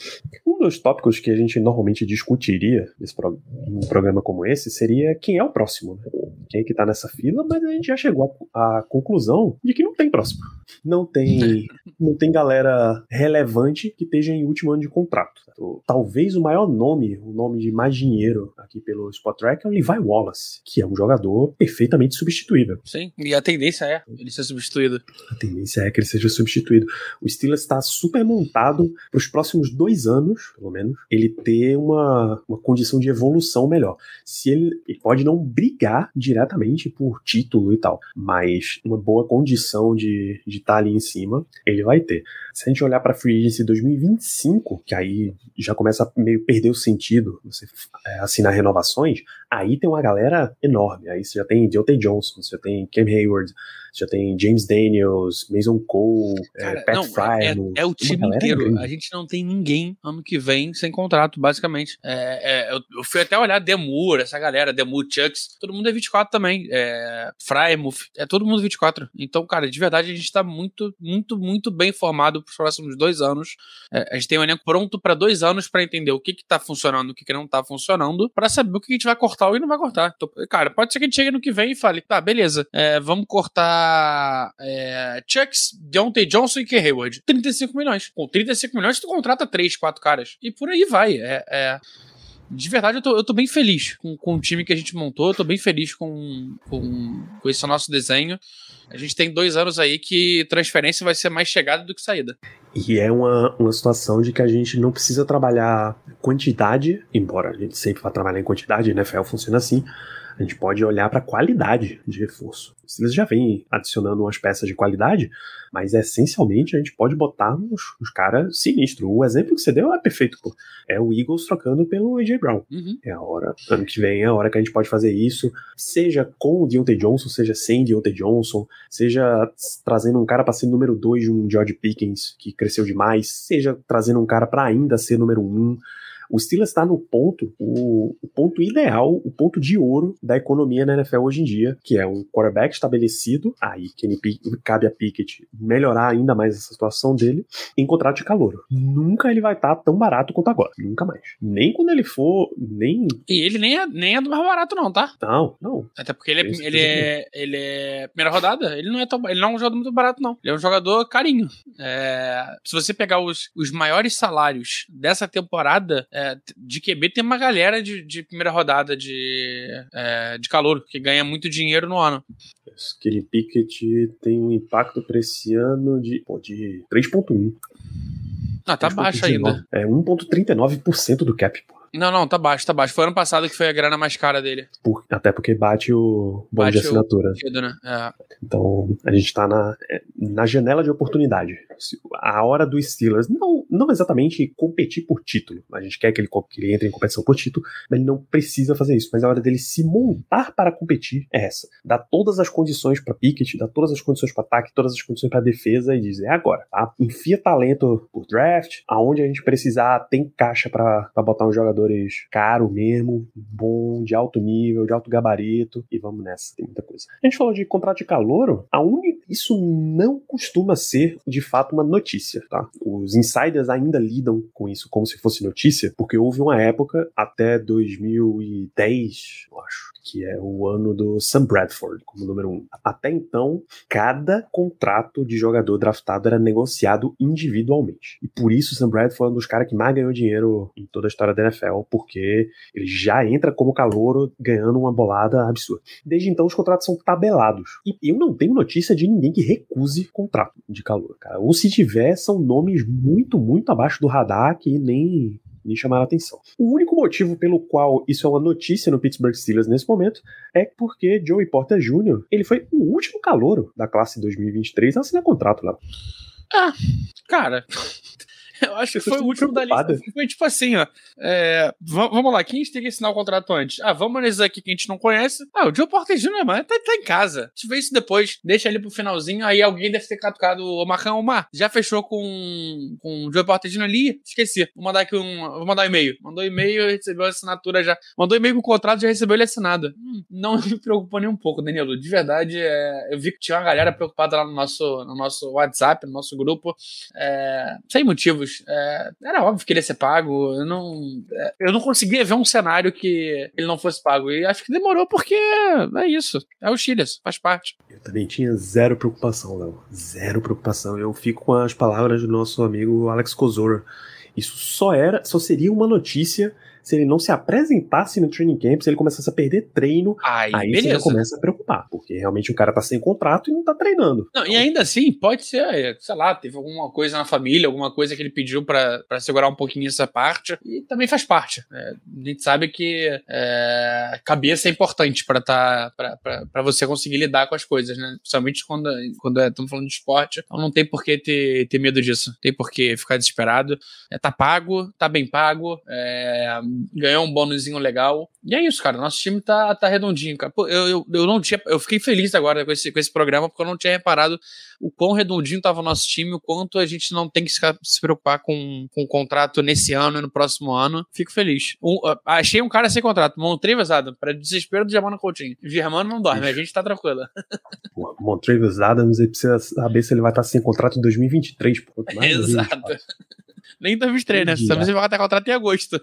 Um dos tópicos que a gente normalmente discutiria nesse pro, num programa como esse seria quem é o próximo, né? Quem é que tá nessa fila, mas a gente já chegou à conclusão de que não tem próximo. Não tem, não tem galera relevante que esteja em último ano de contrato. Talvez o maior nome, o nome de mais dinheiro aqui pelo Spot Track é o Levi Wallace, que é um jogador perfeitamente substituível. Sim, e a tendência é ele ser substituído. A tendência é que ele seja substituído. O Steelers está super montado para os próximos dois anos, pelo menos, ele ter uma, uma condição de evolução melhor. Se ele, ele pode não brigar diretamente por título e tal, mas uma boa condição de estar tá ali em cima, ele vai ter. Se a gente olhar para a Free Agency 2025, que aí já começa a meio perder o sentido você é, assinar renovações, aí tem uma galera enorme. Aí você já tem Deontay Johnson, você já tem Cam Hayward, já tem James Daniels, Mason Cole, é, Cara, é, Pat não, Fry. É, é, o time inteiro. Grande. A gente não tem ninguém ano que vem sem contrato, basicamente. É, é, eu, eu, fui até olhar Demur, essa galera, Demur, Chucks, todo mundo é 24 também. É, Frymouth, é todo mundo 24. Então, cara, de verdade, a gente tá muito, muito, muito bem formado pros próximos dois anos. É, a gente tem um elenco pronto para dois anos para entender o que que tá funcionando, o que que não tá funcionando, para saber o que a gente vai cortar ou não vai cortar. Então, cara, pode ser que a gente chegue no que vem e fale, tá, beleza, vamos cortar é, Chucks, Deontay Johnson e Ken Hayward. 35 milhões. Com 35 milhões, tu contrata 3, 4 caras. E por aí vai. É, é, de verdade, eu tô, eu tô bem feliz com, com o time que a gente montou, eu tô bem feliz com, com, com esse nosso desenho. A gente tem dois anos aí que transferência vai ser mais chegada do que saída. E é uma, uma situação de que a gente não precisa trabalhar quantidade, embora a gente sempre vá trabalhar em quantidade, né? FEL funciona assim a gente pode olhar para a qualidade de reforço. O Steelers já vem adicionando umas peças de qualidade, mas essencialmente a gente pode botar uns, uns caras sinistros. O exemplo que você deu é perfeito, pô. É o Eagles trocando pelo AJ Brown. Uhum. É a hora, ano que vem é a hora que a gente pode fazer isso, seja com o Deontay Johnson, seja sem Deontay Johnson, seja trazendo um cara para ser número 2 de um George Pickens, que cresceu demais, seja trazendo um cara para ainda ser número 1. Um. O Steelers está no ponto, o, o, ponto ideal, o ponto de ouro da economia na NFL hoje em dia, que é um quarterback estabelecido, aí que cabe a Pickett melhorar ainda mais essa situação dele, em contrato de calor. Nunca ele vai estar tá tão barato quanto agora. Nunca mais. Nem quando ele for, nem... E ele nem é, nem é do mais barato não, tá? Não, não. Até porque ele é, ele é, ele é primeira rodada, ele não é tão, ele não é um jogador muito barato não. Ele é um jogador carinho. É, se você pegar os, os maiores salários dessa temporada, é, é, de QB tem uma galera de, de primeira rodada de, é, de calor, que ganha muito dinheiro no ano. Kenny Pickett tem um impacto para esse ano de, de 3.1. Ah, tá baixo ainda. É 1.39% do cap, pô. Não, não, tá baixo, tá baixo. Foi ano passado que foi a grana mais cara dele. Por, até porque bate o bônus de assinatura. O... Né? É. Então, a gente tá na, é, na janela de oportunidade. A hora do Steelers, não, não exatamente competir por título. A gente quer que ele, que ele entre em competição por título, mas ele não precisa fazer isso. Mas a hora dele se montar para competir é essa. Dá todas as condições para Pickett, dá todas as condições para ataque, todas as condições para defesa e dizer é agora, tá? Enfia talento por draft, aonde a gente precisar, tem caixa para botar um jogador jogadores caro mesmo, bom, de alto nível, de alto gabarito, e vamos nessa, tem muita coisa. A gente falou de contrato de calouro, a única, isso não costuma ser, de fato, uma notícia, tá? Os insiders ainda lidam com isso como se fosse notícia, porque houve uma época, até 2010, eu acho, que é o ano do Sam Bradford como número um. Até então, cada contrato de jogador draftado era negociado individualmente. E por isso Sam Bradford foi um dos caras que mais ganhou dinheiro em toda a história da NFL, porque ele já entra como calouro ganhando uma bolada absurda. Desde então, os contratos são tabelados. E eu não tenho notícia de ninguém que recuse contrato de calor, cara. Ou se tiver, são nomes muito, muito abaixo do radar que nem me chamaram a atenção. O único motivo pelo qual isso é uma notícia no Pittsburgh Steelers nesse momento é porque Joey Porter Jr. ele foi o último calouro da classe 2023 a assinar contrato lá. Ah, cara, Eu acho que foi o último da lista. Foi tipo assim, ó. É, vamos lá, quem a gente tem que assinar o contrato antes? Ah, vamos analisar aqui que a gente não conhece. Ah, o Joe Porter Jr., mano, tá, tá em casa. A gente vê isso depois, deixa ele pro finalzinho, aí alguém deve ter catucado o Marcão Omar. Já fechou com, com o Joe Porter Jr. ali? Esqueci. Vou mandar aqui um. Vou mandar um e-mail. Mandou e-mail, recebeu a assinatura já. Mandou e-mail com o contrato, já recebeu ele assinado. Hum, não me preocupou nem um pouco, Danilo. De verdade, é, eu vi que tinha uma galera preocupada lá no nosso, no nosso WhatsApp, no nosso grupo. É, sem motivos é, era óbvio que ele ia ser pago. Eu não, é, eu não conseguia ver um cenário que ele não fosse pago. E acho que demorou porque é isso. É o Chiles, faz parte. Eu também tinha zero preocupação, Léo. Zero preocupação. Eu fico com as palavras do nosso amigo Alex Kozora. Isso só era, só seria uma notícia se ele não se apresentasse no training camp, se ele começasse a perder treino, aí, aí você já começa a preocupar, porque realmente o cara tá sem contrato e não tá treinando. Não, e ainda assim, pode ser, sei lá, teve alguma coisa na família, alguma coisa que ele pediu para segurar um pouquinho essa parte, e também faz parte. É, a gente sabe que é, cabeça é importante para tá, você conseguir lidar com as coisas, né? Principalmente quando, quando estamos é, falando de esporte. Então não tem por que ter, ter medo disso. Tem por que ficar desesperado. É, tá pago, tá bem pago, é, ganhou um bônusinho legal. E é isso, cara. Nosso time tá, tá redondinho, cara. Pô, eu, eu, eu, não tinha. Eu fiquei feliz agora com esse, com esse programa, porque eu não tinha reparado o quão redondinho tava o nosso time, o quanto a gente não tem que se, se preocupar com, com o contrato nesse ano e no próximo ano. Fico feliz. Um, uh, achei um cara sem contrato. Montrevas Adams, para desespero do Germano Coutinho. Germano não dorme, a gente tá tranquilo. Montrevas Adams, ele precisa saber se ele vai estar sem contrato em 2023. Pô, Exato. Nem 2023, né? Talvez ele vai até contrato em agosto.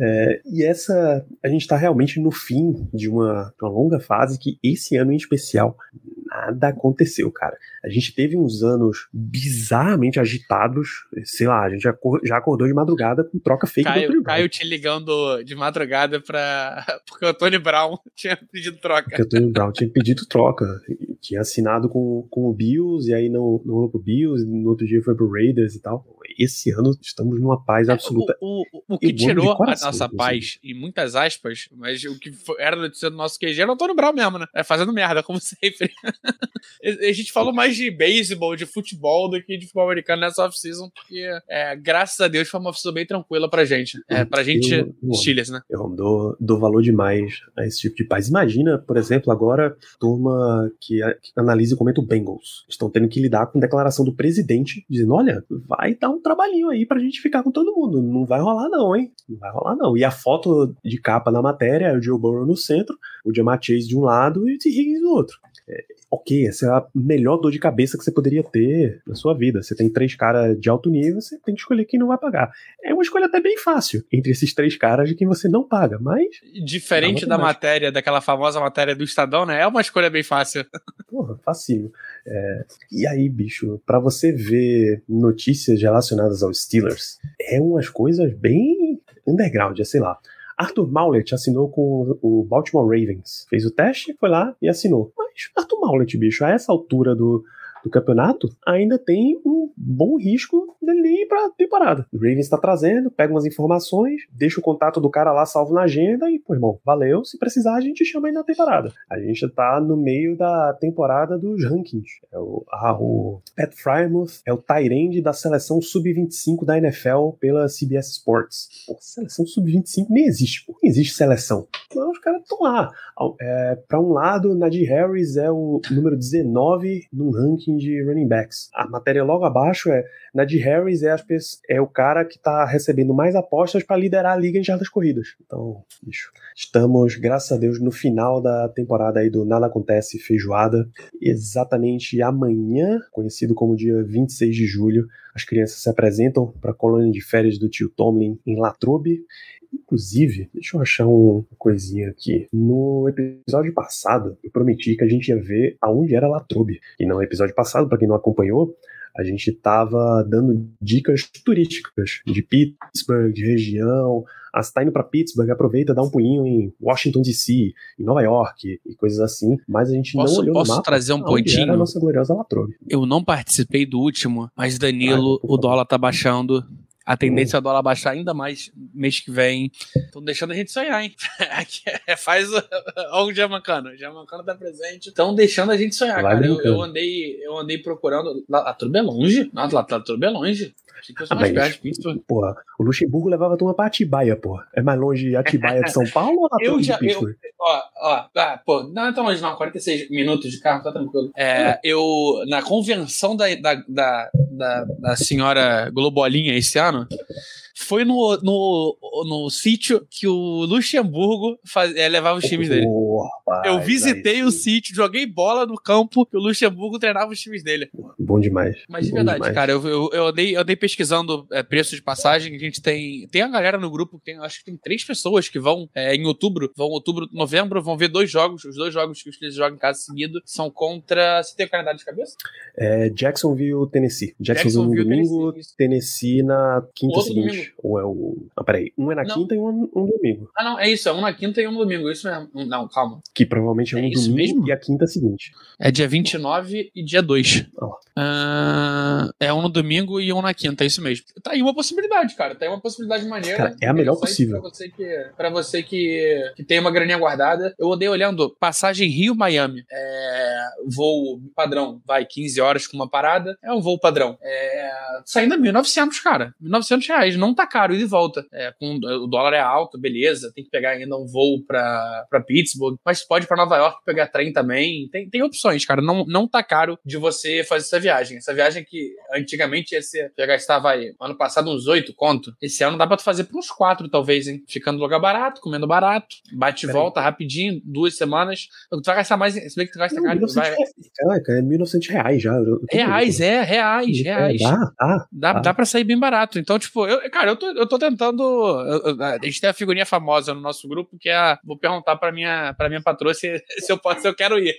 É, e essa, a gente está realmente no fim de uma, uma longa fase que esse ano em especial nada aconteceu, cara. A gente teve uns anos bizarramente agitados, sei lá, a gente já acordou de madrugada com troca fake Caio, do Caio te ligando de madrugada pra... porque o Tony Brown tinha pedido troca. Porque o Tony Brown tinha pedido troca. Tinha assinado com, com o Bills, e aí não, não rolou pro Bills, no outro dia foi pro Raiders e tal. Esse ano estamos numa paz é, absoluta. O, o, o que tirou coração, a nossa paz, em muitas aspas, mas o que era notícia do nosso QG era o Antônio Brown mesmo, né? É fazendo merda, como sempre. a gente falou mais de beisebol, de futebol do que de futebol americano nessa off-season, porque, é, graças a Deus, foi uma off-season bem tranquila pra gente. É, pra gente, eu, eu, Steelers, né? Eu dou, dou valor demais a esse tipo de paz. Imagina, por exemplo, agora, turma que, que analisa e comenta o Bengals. Estão tendo que lidar com declaração do presidente, dizendo: olha, vai dar um trabalhinho aí pra gente ficar com todo mundo. Não vai rolar, não, hein? Não vai rolar, não. E a foto de capa na matéria é o Joe Burrow no centro, o Jamar Chase de um lado e o T. Higgins do outro. É, ok, essa é a melhor dor de cabeça que você poderia ter na sua vida. Você tem três caras de alto nível, você tem que escolher quem não vai pagar. É uma escolha até bem fácil entre esses três caras de quem você não paga, mas. Diferente da mais. matéria, daquela famosa matéria do Estadão, né? É uma escolha bem fácil. Porra, facinho. É, e aí, bicho, para você ver notícias relacionadas aos Steelers, é umas coisas bem underground, é sei lá. Arthur Maulet assinou com o Baltimore Ravens. Fez o teste, foi lá e assinou. Mas Arthur Maulet, bicho, a essa altura do, do campeonato, ainda tem um bom risco dele ir pra temporada. O Ravens está trazendo, pega umas informações, deixa o contato do cara lá salvo na agenda e, pô, irmão, valeu. Se precisar, a gente chama aí na temporada. A gente tá no meio da temporada dos rankings. É o, ah, o Pat Frymouth é o Tyrande da seleção sub-25 da NFL pela CBS Sports. Pô, seleção sub-25 nem existe, pô. Nem existe seleção. Mas os caras estão lá. É, pra um lado, Nadir Harris é o número 19 no ranking de running backs. A matéria logo abaixo é Nadir Harris é, é o cara que está recebendo mais apostas para liderar a liga em jardas corridas. Então, bicho, estamos, graças a Deus, no final da temporada aí do Nada Acontece Feijoada. Exatamente amanhã, conhecido como dia 26 de julho, as crianças se apresentam para a colônia de férias do tio Tomlin em Latrobe Inclusive, deixa eu achar uma coisinha aqui. No episódio passado, eu prometi que a gente ia ver aonde era Latrobe. E no episódio passado, para quem não acompanhou, a gente estava dando dicas turísticas de Pittsburgh, de região. Ah, você tá indo para Pittsburgh, aproveita, dá um pulinho em Washington DC, em Nova York e coisas assim. Mas a gente posso, não olhou posso trazer um pontinho? a nossa gloriosa Latrobe. Eu não participei do último, mas Danilo, ah, o dólar tá baixando. A tendência é o dólar baixar ainda mais mês que vem. Estão deixando a gente sonhar, hein? É, faz Olha o Jamancano. O Jamancano tá presente. Estão deixando a gente sonhar, Vai cara. Eu, eu, andei, eu andei procurando. Lá, lá tudo é longe. Lá, lá, lá tudo é longe. Achei que fosse ah, mais perto de Porra, o Luxemburgo levava a turma pra Atibaia, porra. É mais longe Atibaia de São Paulo ou a eu já, eu, Ó, ó, ah, pô, não é tão longe não, 46 minutos de carro, tá tranquilo. É, eu, na convenção da, da, da, da, da senhora Globolinha esse ano, foi no, no, no sítio que o Luxemburgo faz, é, levava os times dele. Rapaz, eu visitei aí, o sítio, joguei bola no campo que o Luxemburgo treinava os times dele. Bom demais. Mas de verdade, demais. cara, eu, eu, eu, andei, eu andei pesquisando é, preço de passagem. A gente tem. Tem a galera no grupo que tem, acho que tem três pessoas que vão é, em outubro, vão outubro, novembro, vão ver dois jogos. Os dois jogos que os Steelers jogam em casa seguido são contra. Você tem o calendário de cabeça? É Jacksonville, Tennessee. Jacksonville, Jacksonville no domingo, Tennessee, Tennessee na quinta seguinte. Domingo. Ou é o. Ah, peraí. Um é na não. quinta e um, um domingo. Ah, não, é isso. É um na quinta e um no domingo. Isso mesmo. Não, calma. Que provavelmente é, é um domingo mesmo? e a quinta seguinte. É dia 29 e dia 2. Oh. Uh, é um no domingo e um na quinta, é isso mesmo. Tá aí uma possibilidade, cara. Tá aí uma possibilidade maneira. Cara, é a melhor possível. Pra você, que, pra você que, que tem uma graninha guardada. Eu andei olhando passagem Rio-Miami. É, voo padrão, vai 15 horas com uma parada. É um voo padrão. É, saindo a 1.900, cara. 1.900 reais. Não tá caro, e de volta. É, com, o dólar é alto, beleza. Tem que pegar ainda um voo pra, pra Pittsburgh. Mas pode para Nova York pegar trem também. Tem, tem opções, cara. Não, não tá caro de você fazer essa viagem. Essa viagem que antigamente ia ser. Já gastava aí, ano passado uns 8 conto. Esse ano dá pra tu fazer por uns 4, talvez, hein? Ficando no lugar barato, comendo barato. Bate e volta rapidinho, duas semanas. Tu vai gastar mais. Se bem que tu gasta caro. Vai... Caraca, é 1.900 reais já. Reais, é, reais, é, reais. É, dá, dá, dá, dá pra sair bem barato. Então, tipo, eu, cara, eu tô, eu tô tentando. Eu, a gente tem a figurinha famosa no nosso grupo que é a. Vou perguntar pra minha, pra minha patroa se, se eu posso, se eu quero ir.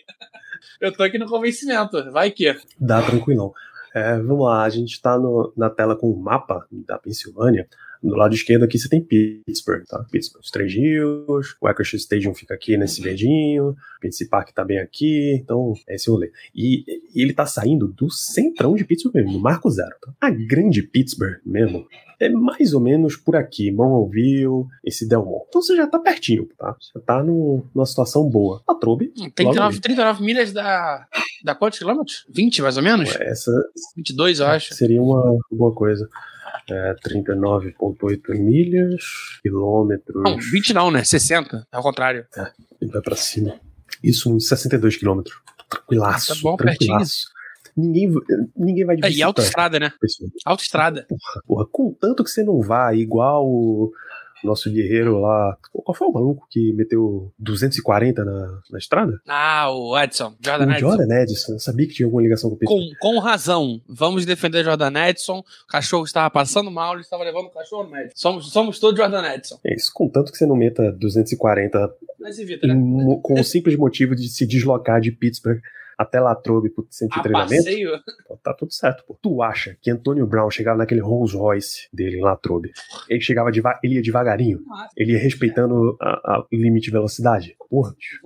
Eu tô aqui no convencimento. Vai que. Dá tranquilão. É, vamos lá, a gente tá no, na tela com o mapa da Pensilvânia. Do lado esquerdo aqui você tem Pittsburgh, tá? Pittsburgh, os três rios, o Acrisure Stadium fica aqui nesse verdinho, Pittsburgh Park tá bem aqui, então é esse rolê. E, e ele tá saindo do centrão de Pittsburgh mesmo, no Marco Zero, tá? A grande Pittsburgh mesmo é mais ou menos por aqui, Monroeville, esse Delmont. Então você já tá pertinho, tá? Já tá no, numa situação boa. A Trobe. 39, 39 milhas da, da quantos quilômetros? 20 mais ou menos? Essa 22, eu acho. seria uma boa coisa. É, 39,8 milhas, quilômetros. Não, 20 não, né? 60, ao contrário. E vai pra cima. Isso uns 62 quilômetros. Tranquilaço. Tá bom, tranquilaço. Ninguém, ninguém vai de É, e bicicleta. autoestrada, né? Autoestrada. Porra, contanto que você não vá igual o nosso guerreiro lá. Qual foi o maluco que meteu 240 na, na estrada? Ah, o Edson. Jordan o Edson. Jordan Edson. Eu sabia que tinha alguma ligação com o. Com, com razão. Vamos defender Jordan Edson. O cachorro estava passando mal, ele estava levando o cachorro no médico. Somos, somos todos Jordan Edson. É isso, contanto que você não meta 240 Mas evita, né? com o simples motivo de se deslocar de Pittsburgh até Latrobe pro centro de treinamento, passeio. Pô, tá tudo certo, pô. Tu acha que Antônio Brown chegava naquele Rolls Royce dele em Latrobe? Ele chegava ele ia devagarinho? Nossa, Ele ia respeitando o limite de velocidade? Porra, bicho,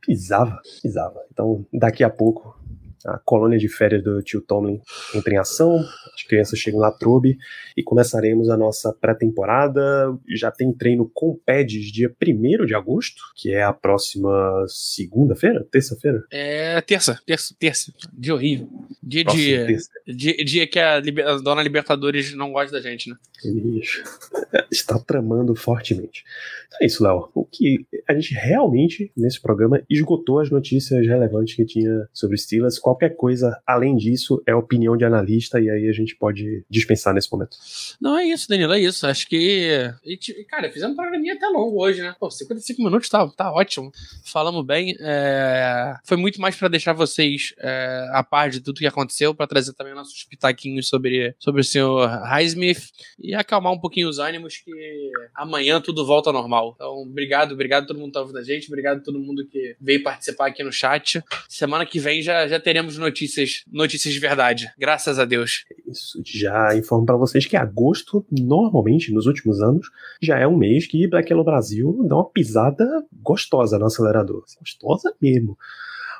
pisava, pisava. Então, daqui a pouco, a colônia de férias do tio Tomlin entra em ação, as crianças chegam lá Trobe e começaremos a nossa pré-temporada. Já tem treino com pads dia 1 de agosto, que é a próxima segunda-feira, terça-feira? É terça, terça, terça. Dia horrível. Dia de. Dia, dia que a, a dona Libertadores não gosta da gente, né? Ele está tramando fortemente. Então é isso, Léo. O que a gente realmente, nesse programa, esgotou as notícias relevantes que tinha sobre Steelers. Qualquer coisa além disso é opinião de analista e aí a gente pode dispensar nesse momento. Não é isso, Danilo, é isso. Acho que. e, Cara, fizemos um programinha até longo hoje, né? Pô, 55 minutos tá, tá ótimo. Falamos bem. é, Foi muito mais pra deixar vocês é, a par de tudo que aconteceu, pra trazer também nossos pitaquinhos sobre, sobre o senhor Highsmith e acalmar um pouquinho os ânimos que amanhã tudo volta ao normal. Então, obrigado, obrigado a todo mundo que tá ouvindo a gente, obrigado a todo mundo que veio participar aqui no chat. Semana que vem já, já teremos notícias, notícias de verdade. Graças a Deus. Isso já informo para vocês que agosto, normalmente, nos últimos anos, já é um mês que Black Yellow Brasil dá uma pisada gostosa no acelerador. Assim, Gostosa mesmo.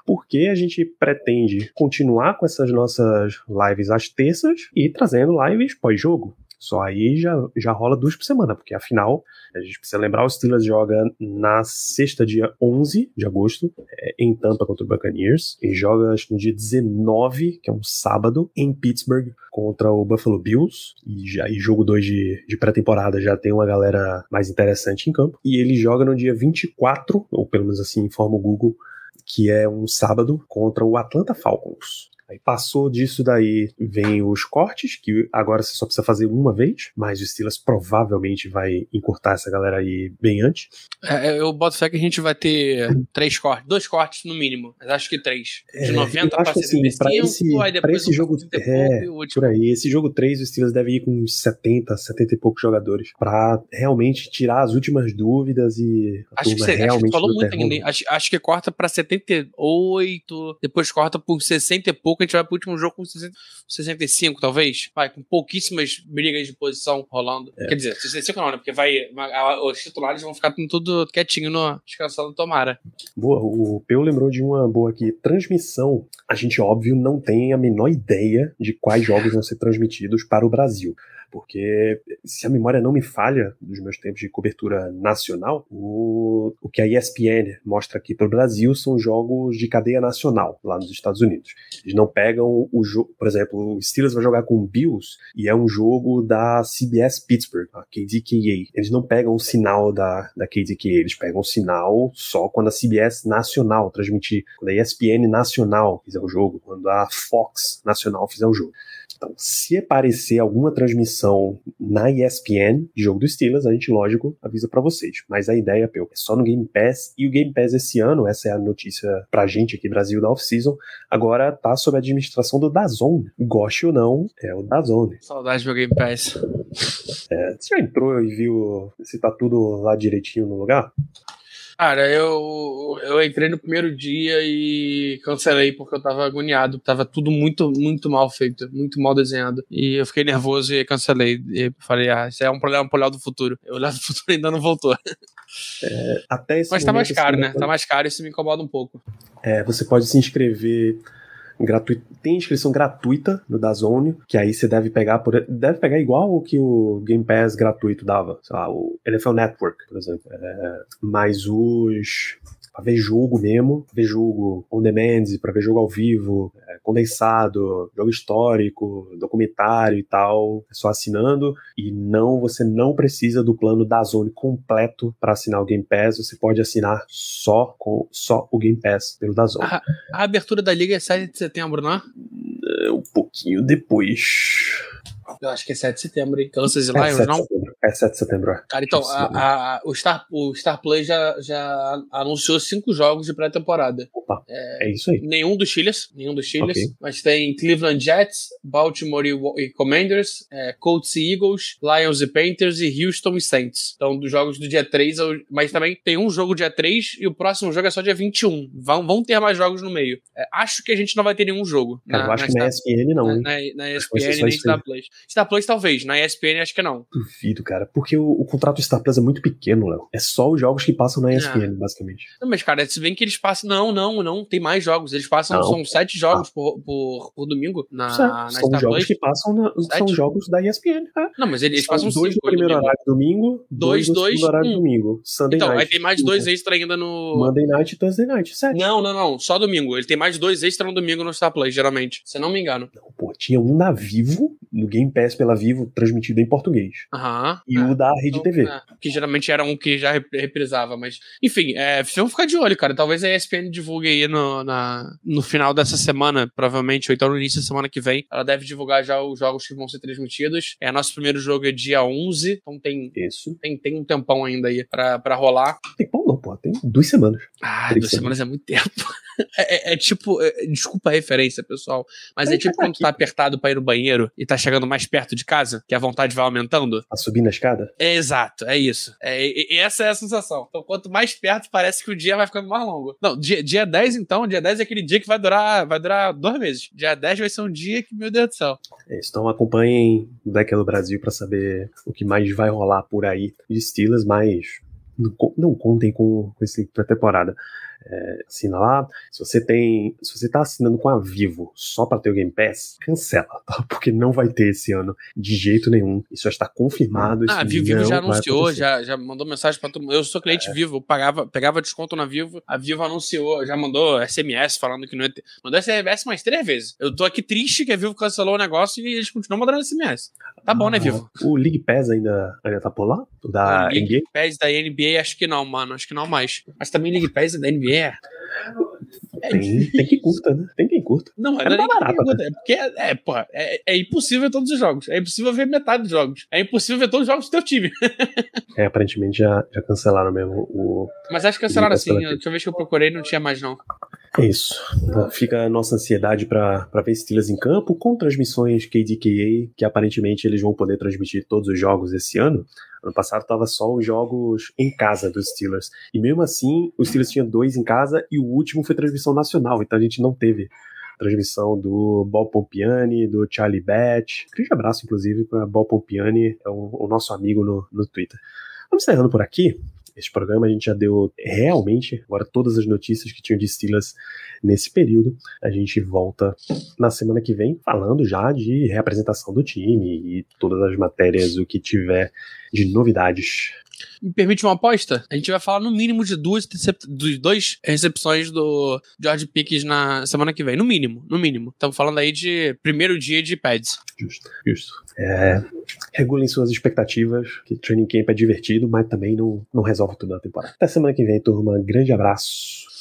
Porque a gente pretende continuar com essas nossas lives às terças e trazendo lives pós-jogo. Só aí já, já rola duas por semana, porque afinal, a gente precisa lembrar, o Steelers joga na sexta, dia 11 de agosto, é, em Tampa contra o Buccaneers, e joga acho no dia 19, que é um sábado, em Pittsburgh contra o Buffalo Bills, e já e jogo 2 de, de pré-temporada já tem uma galera mais interessante em campo, e ele joga no dia 24, ou pelo menos assim informa o Google, que é um sábado, contra o Atlanta Falcons. Aí passou disso daí, vem os cortes, que agora você só precisa fazer uma vez, mas o Steelers provavelmente vai encurtar essa galera aí bem antes. É, eu boto fé que a gente vai ter três cortes, dois cortes no mínimo, mas acho que três. De É, 90 eu pra acho que, assim, 75, pra esse- aí depois esse jogo- 30 pouco é, e o último. Por aí, esse jogo 3, o Steelers deve ir com uns 70, 70 e poucos jogadores, pra realmente tirar as últimas dúvidas e Acho que você acho que realmente falou muito ainda. Acho, acho que corta pra 78, depois corta por 60 e pouco, a gente vai pro último jogo com 60, 65, talvez. Vai, com pouquíssimas brigas de posição rolando. É. Quer dizer, 65 não, né? Porque vai. a- Os titulares vão ficar tudo quietinho no descansando tomara. Boa, o Peu lembrou de uma boa aqui. Transmissão. A gente, óbvio, não tem a menor ideia de quais jogos vão ser transmitidos para o Brasil. Porque, se a memória não me falha, dos meus tempos de cobertura nacional, o, o que a ESPN mostra aqui para o Brasil são jogos de cadeia nacional, lá nos Estados Unidos. Eles não pegam o jogo, por exemplo, o Steelers vai jogar com o Bills e é um jogo da CBS Pittsburgh, a KDKA. Eles não pegam o sinal da, da KDKA, eles pegam o sinal só quando a CBS nacional transmitir, quando a ESPN nacional fizer o jogo, quando a Fox nacional fizer o jogo. Então, se aparecer alguma transmissão na ESPN de jogo do Steelers, a gente, lógico, avisa pra vocês. Mas a ideia, Peu, é só no Game Pass. E o Game Pass esse ano, essa é a notícia pra gente aqui, Brasil, da off-season, agora tá sob a administração do Dazon. Goste ou não, é o Dazon. Saudade do Game Pass. É, você já entrou e viu se tá tudo lá direitinho no lugar? Cara, eu, eu entrei no primeiro dia e cancelei porque eu tava agoniado. Tava tudo muito, muito mal feito, muito mal desenhado. E eu fiquei nervoso e cancelei. E falei, ah, isso é um problema pro olhar do futuro. O olhar do futuro ainda não voltou. É, até esse Mas tá mais momento, caro, assim, né? Tá mais caro e isso me incomoda um pouco. É, você pode se inscrever gratuito. Tem inscrição gratuita no Dazone, que aí você deve pegar por, deve pegar igual o que o Game Pass gratuito dava, sei lá, o NFL Network, por exemplo. É, mas os pra ver jogo mesmo, ver jogo on demand, pra ver jogo ao vivo, é, condensado, jogo histórico, documentário e tal, é só assinando e não, você não precisa do plano da Zone completo para assinar o Game Pass, você pode assinar só com só o Game Pass pelo da Zone. A, a abertura da liga é 7 de setembro, não é? É, um pouquinho depois. Eu acho que é 7 de setembro, hein? Kansas e É Lions, 7 de não? setembro. É 7 de setembro. é. Cara, então, a- a- o, Star, o Star Play já, já anunciou cinco jogos de pré-temporada. Opa, é isso aí. Nenhum dos Steelers, nenhum dos Steelers, Ok. mas tem Cleveland Jets, Baltimore e, e Commanders, é, Colts e Eagles, Lions e Panthers e Houston e Saints. Então, dos jogos do dia 3, ao- mas também tem um jogo dia 3 e o próximo jogo é só dia 21. Vão, vão ter mais jogos no meio. É, acho que a gente não vai ter nenhum jogo. Cara, eu acho que na ESPN não, na, hein? na, na ESPN nem. Star Plus. Star Plus talvez, na ESPN acho que não. Duvido, cara. Porque o, o contrato Star Plus é muito pequeno, Léo. É só os jogos que passam na ESPN, basicamente. Não, mas, cara, se bem que eles passam. Não, não, não. Tem mais jogos. Eles passam. Não. São sete jogos por, por, por domingo na, Certo. na são Star jogos Plus. que passam na, são jogos da ESPN. É. Não, mas eles, São passam dois cinco no primeiro domingo. horário domingo, Dois, dois no segundo horário um. domingo. Sunday Então, night. aí tem mais dois extra ainda no. Monday night e Thursday night. Sete. Não, não, não. Só domingo. Ele tem mais dois extra no domingo no Star Plus, geralmente. Se eu não me engano. Não, pô, tinha um da Vivo, no Game Pass pela Vivo, transmitido em português. Aham. E É. o da Rede Então, TV. é, que geralmente era um que já rep- reprisava, mas. Enfim, é, vamos ficar de olho, cara. Talvez a ESPN divulgue aí no, na, no final dessa semana, provavelmente, ou então no início da semana que vem. Ela deve divulgar já os jogos que vão ser transmitidos. É, nosso primeiro jogo é dia 11, então tem, Isso. tem, tem um tempão ainda aí pra, pra rolar. Tem pão não, pô. Tem duas semanas. Ah, duas semanas é muito tempo. É, é- é tipo, é- desculpa a referência, pessoal, mas é tipo tá quando tá apertado pra ir no banheiro e tá chegando mais perto de casa, que a vontade vai aumentando. A subir na escada? É exato, é isso. É, essa é a sensação. Então, quanto mais perto, parece que o dia vai ficando mais longo. Não, dia, dia 10, então, dia 10 é aquele dia que vai durar, vai durar dois meses. Dia 10 vai ser um dia que, meu Deus do céu. É isso. Então acompanhem Black Hello Brasil pra saber o que mais vai rolar por aí de Steelers, mas não, não contem com, com esse pré-temporada. É, assina lá. Se você tem. Se você tá assinando com a Vivo só pra ter o Game Pass, cancela, tá? Porque não vai ter esse ano de jeito nenhum. Isso já está confirmado. Ah, a Vivo, Vivo já anunciou, já, já mandou mensagem pra todo mundo. Eu sou cliente Vivo, eu pagava, pegava desconto na Vivo. A Vivo anunciou, já mandou SMS falando que não ia ter. Mandou SMS mais três vezes. Eu tô aqui triste que a Vivo cancelou o negócio e eles continuam mandando SMS. Tá bom, né, Vivo? Ah, O League Pass ainda, ainda tá por lá? Da O League NBA? Pass da NBA, acho que não, mano. Acho que não mais. Mas também League Pass da NBA. É Tem, tem quem curta, né? Tem quem curta. Não, É é, nem barato, pergunta, é porque é, é, porra, é, é impossível ver todos os jogos. É impossível ver metade dos jogos. É impossível ver todos os jogos do teu time. É, aparentemente já, já cancelaram mesmo o. Mas acho que cancelaram assim. Pela A última vez que eu procurei não tinha mais, não. É isso. Então, Fica a nossa ansiedade para ver Steelers em campo com transmissões KDKA, que aparentemente eles vão poder transmitir todos os jogos esse ano. Ano passado tava só os jogos em casa dos Steelers. E mesmo assim, os Steelers tinham dois em casa e o último foi transmissão nacional, então a gente não teve transmissão do Bob Pompiani, do Charlie Batch. Grande abraço, inclusive, para Bob Pompiani, é o, o nosso amigo no, no Twitter. Vamos encerrando por aqui. Este programa a gente já deu realmente agora todas as notícias que tinham de Steelers nesse período. A gente volta na semana que vem falando já de reapresentação do time e todas as matérias, o que tiver de novidades. Me permite uma aposta? A gente vai falar no mínimo de duas, de dois recepções do George Pickens na semana que vem. No mínimo, no mínimo. Estamos falando aí de primeiro dia de pads. Justo, justo. É, regulem suas expectativas, que training camp é divertido, mas também não, não resolve tudo na temporada. Até semana que vem, turma. Grande abraço.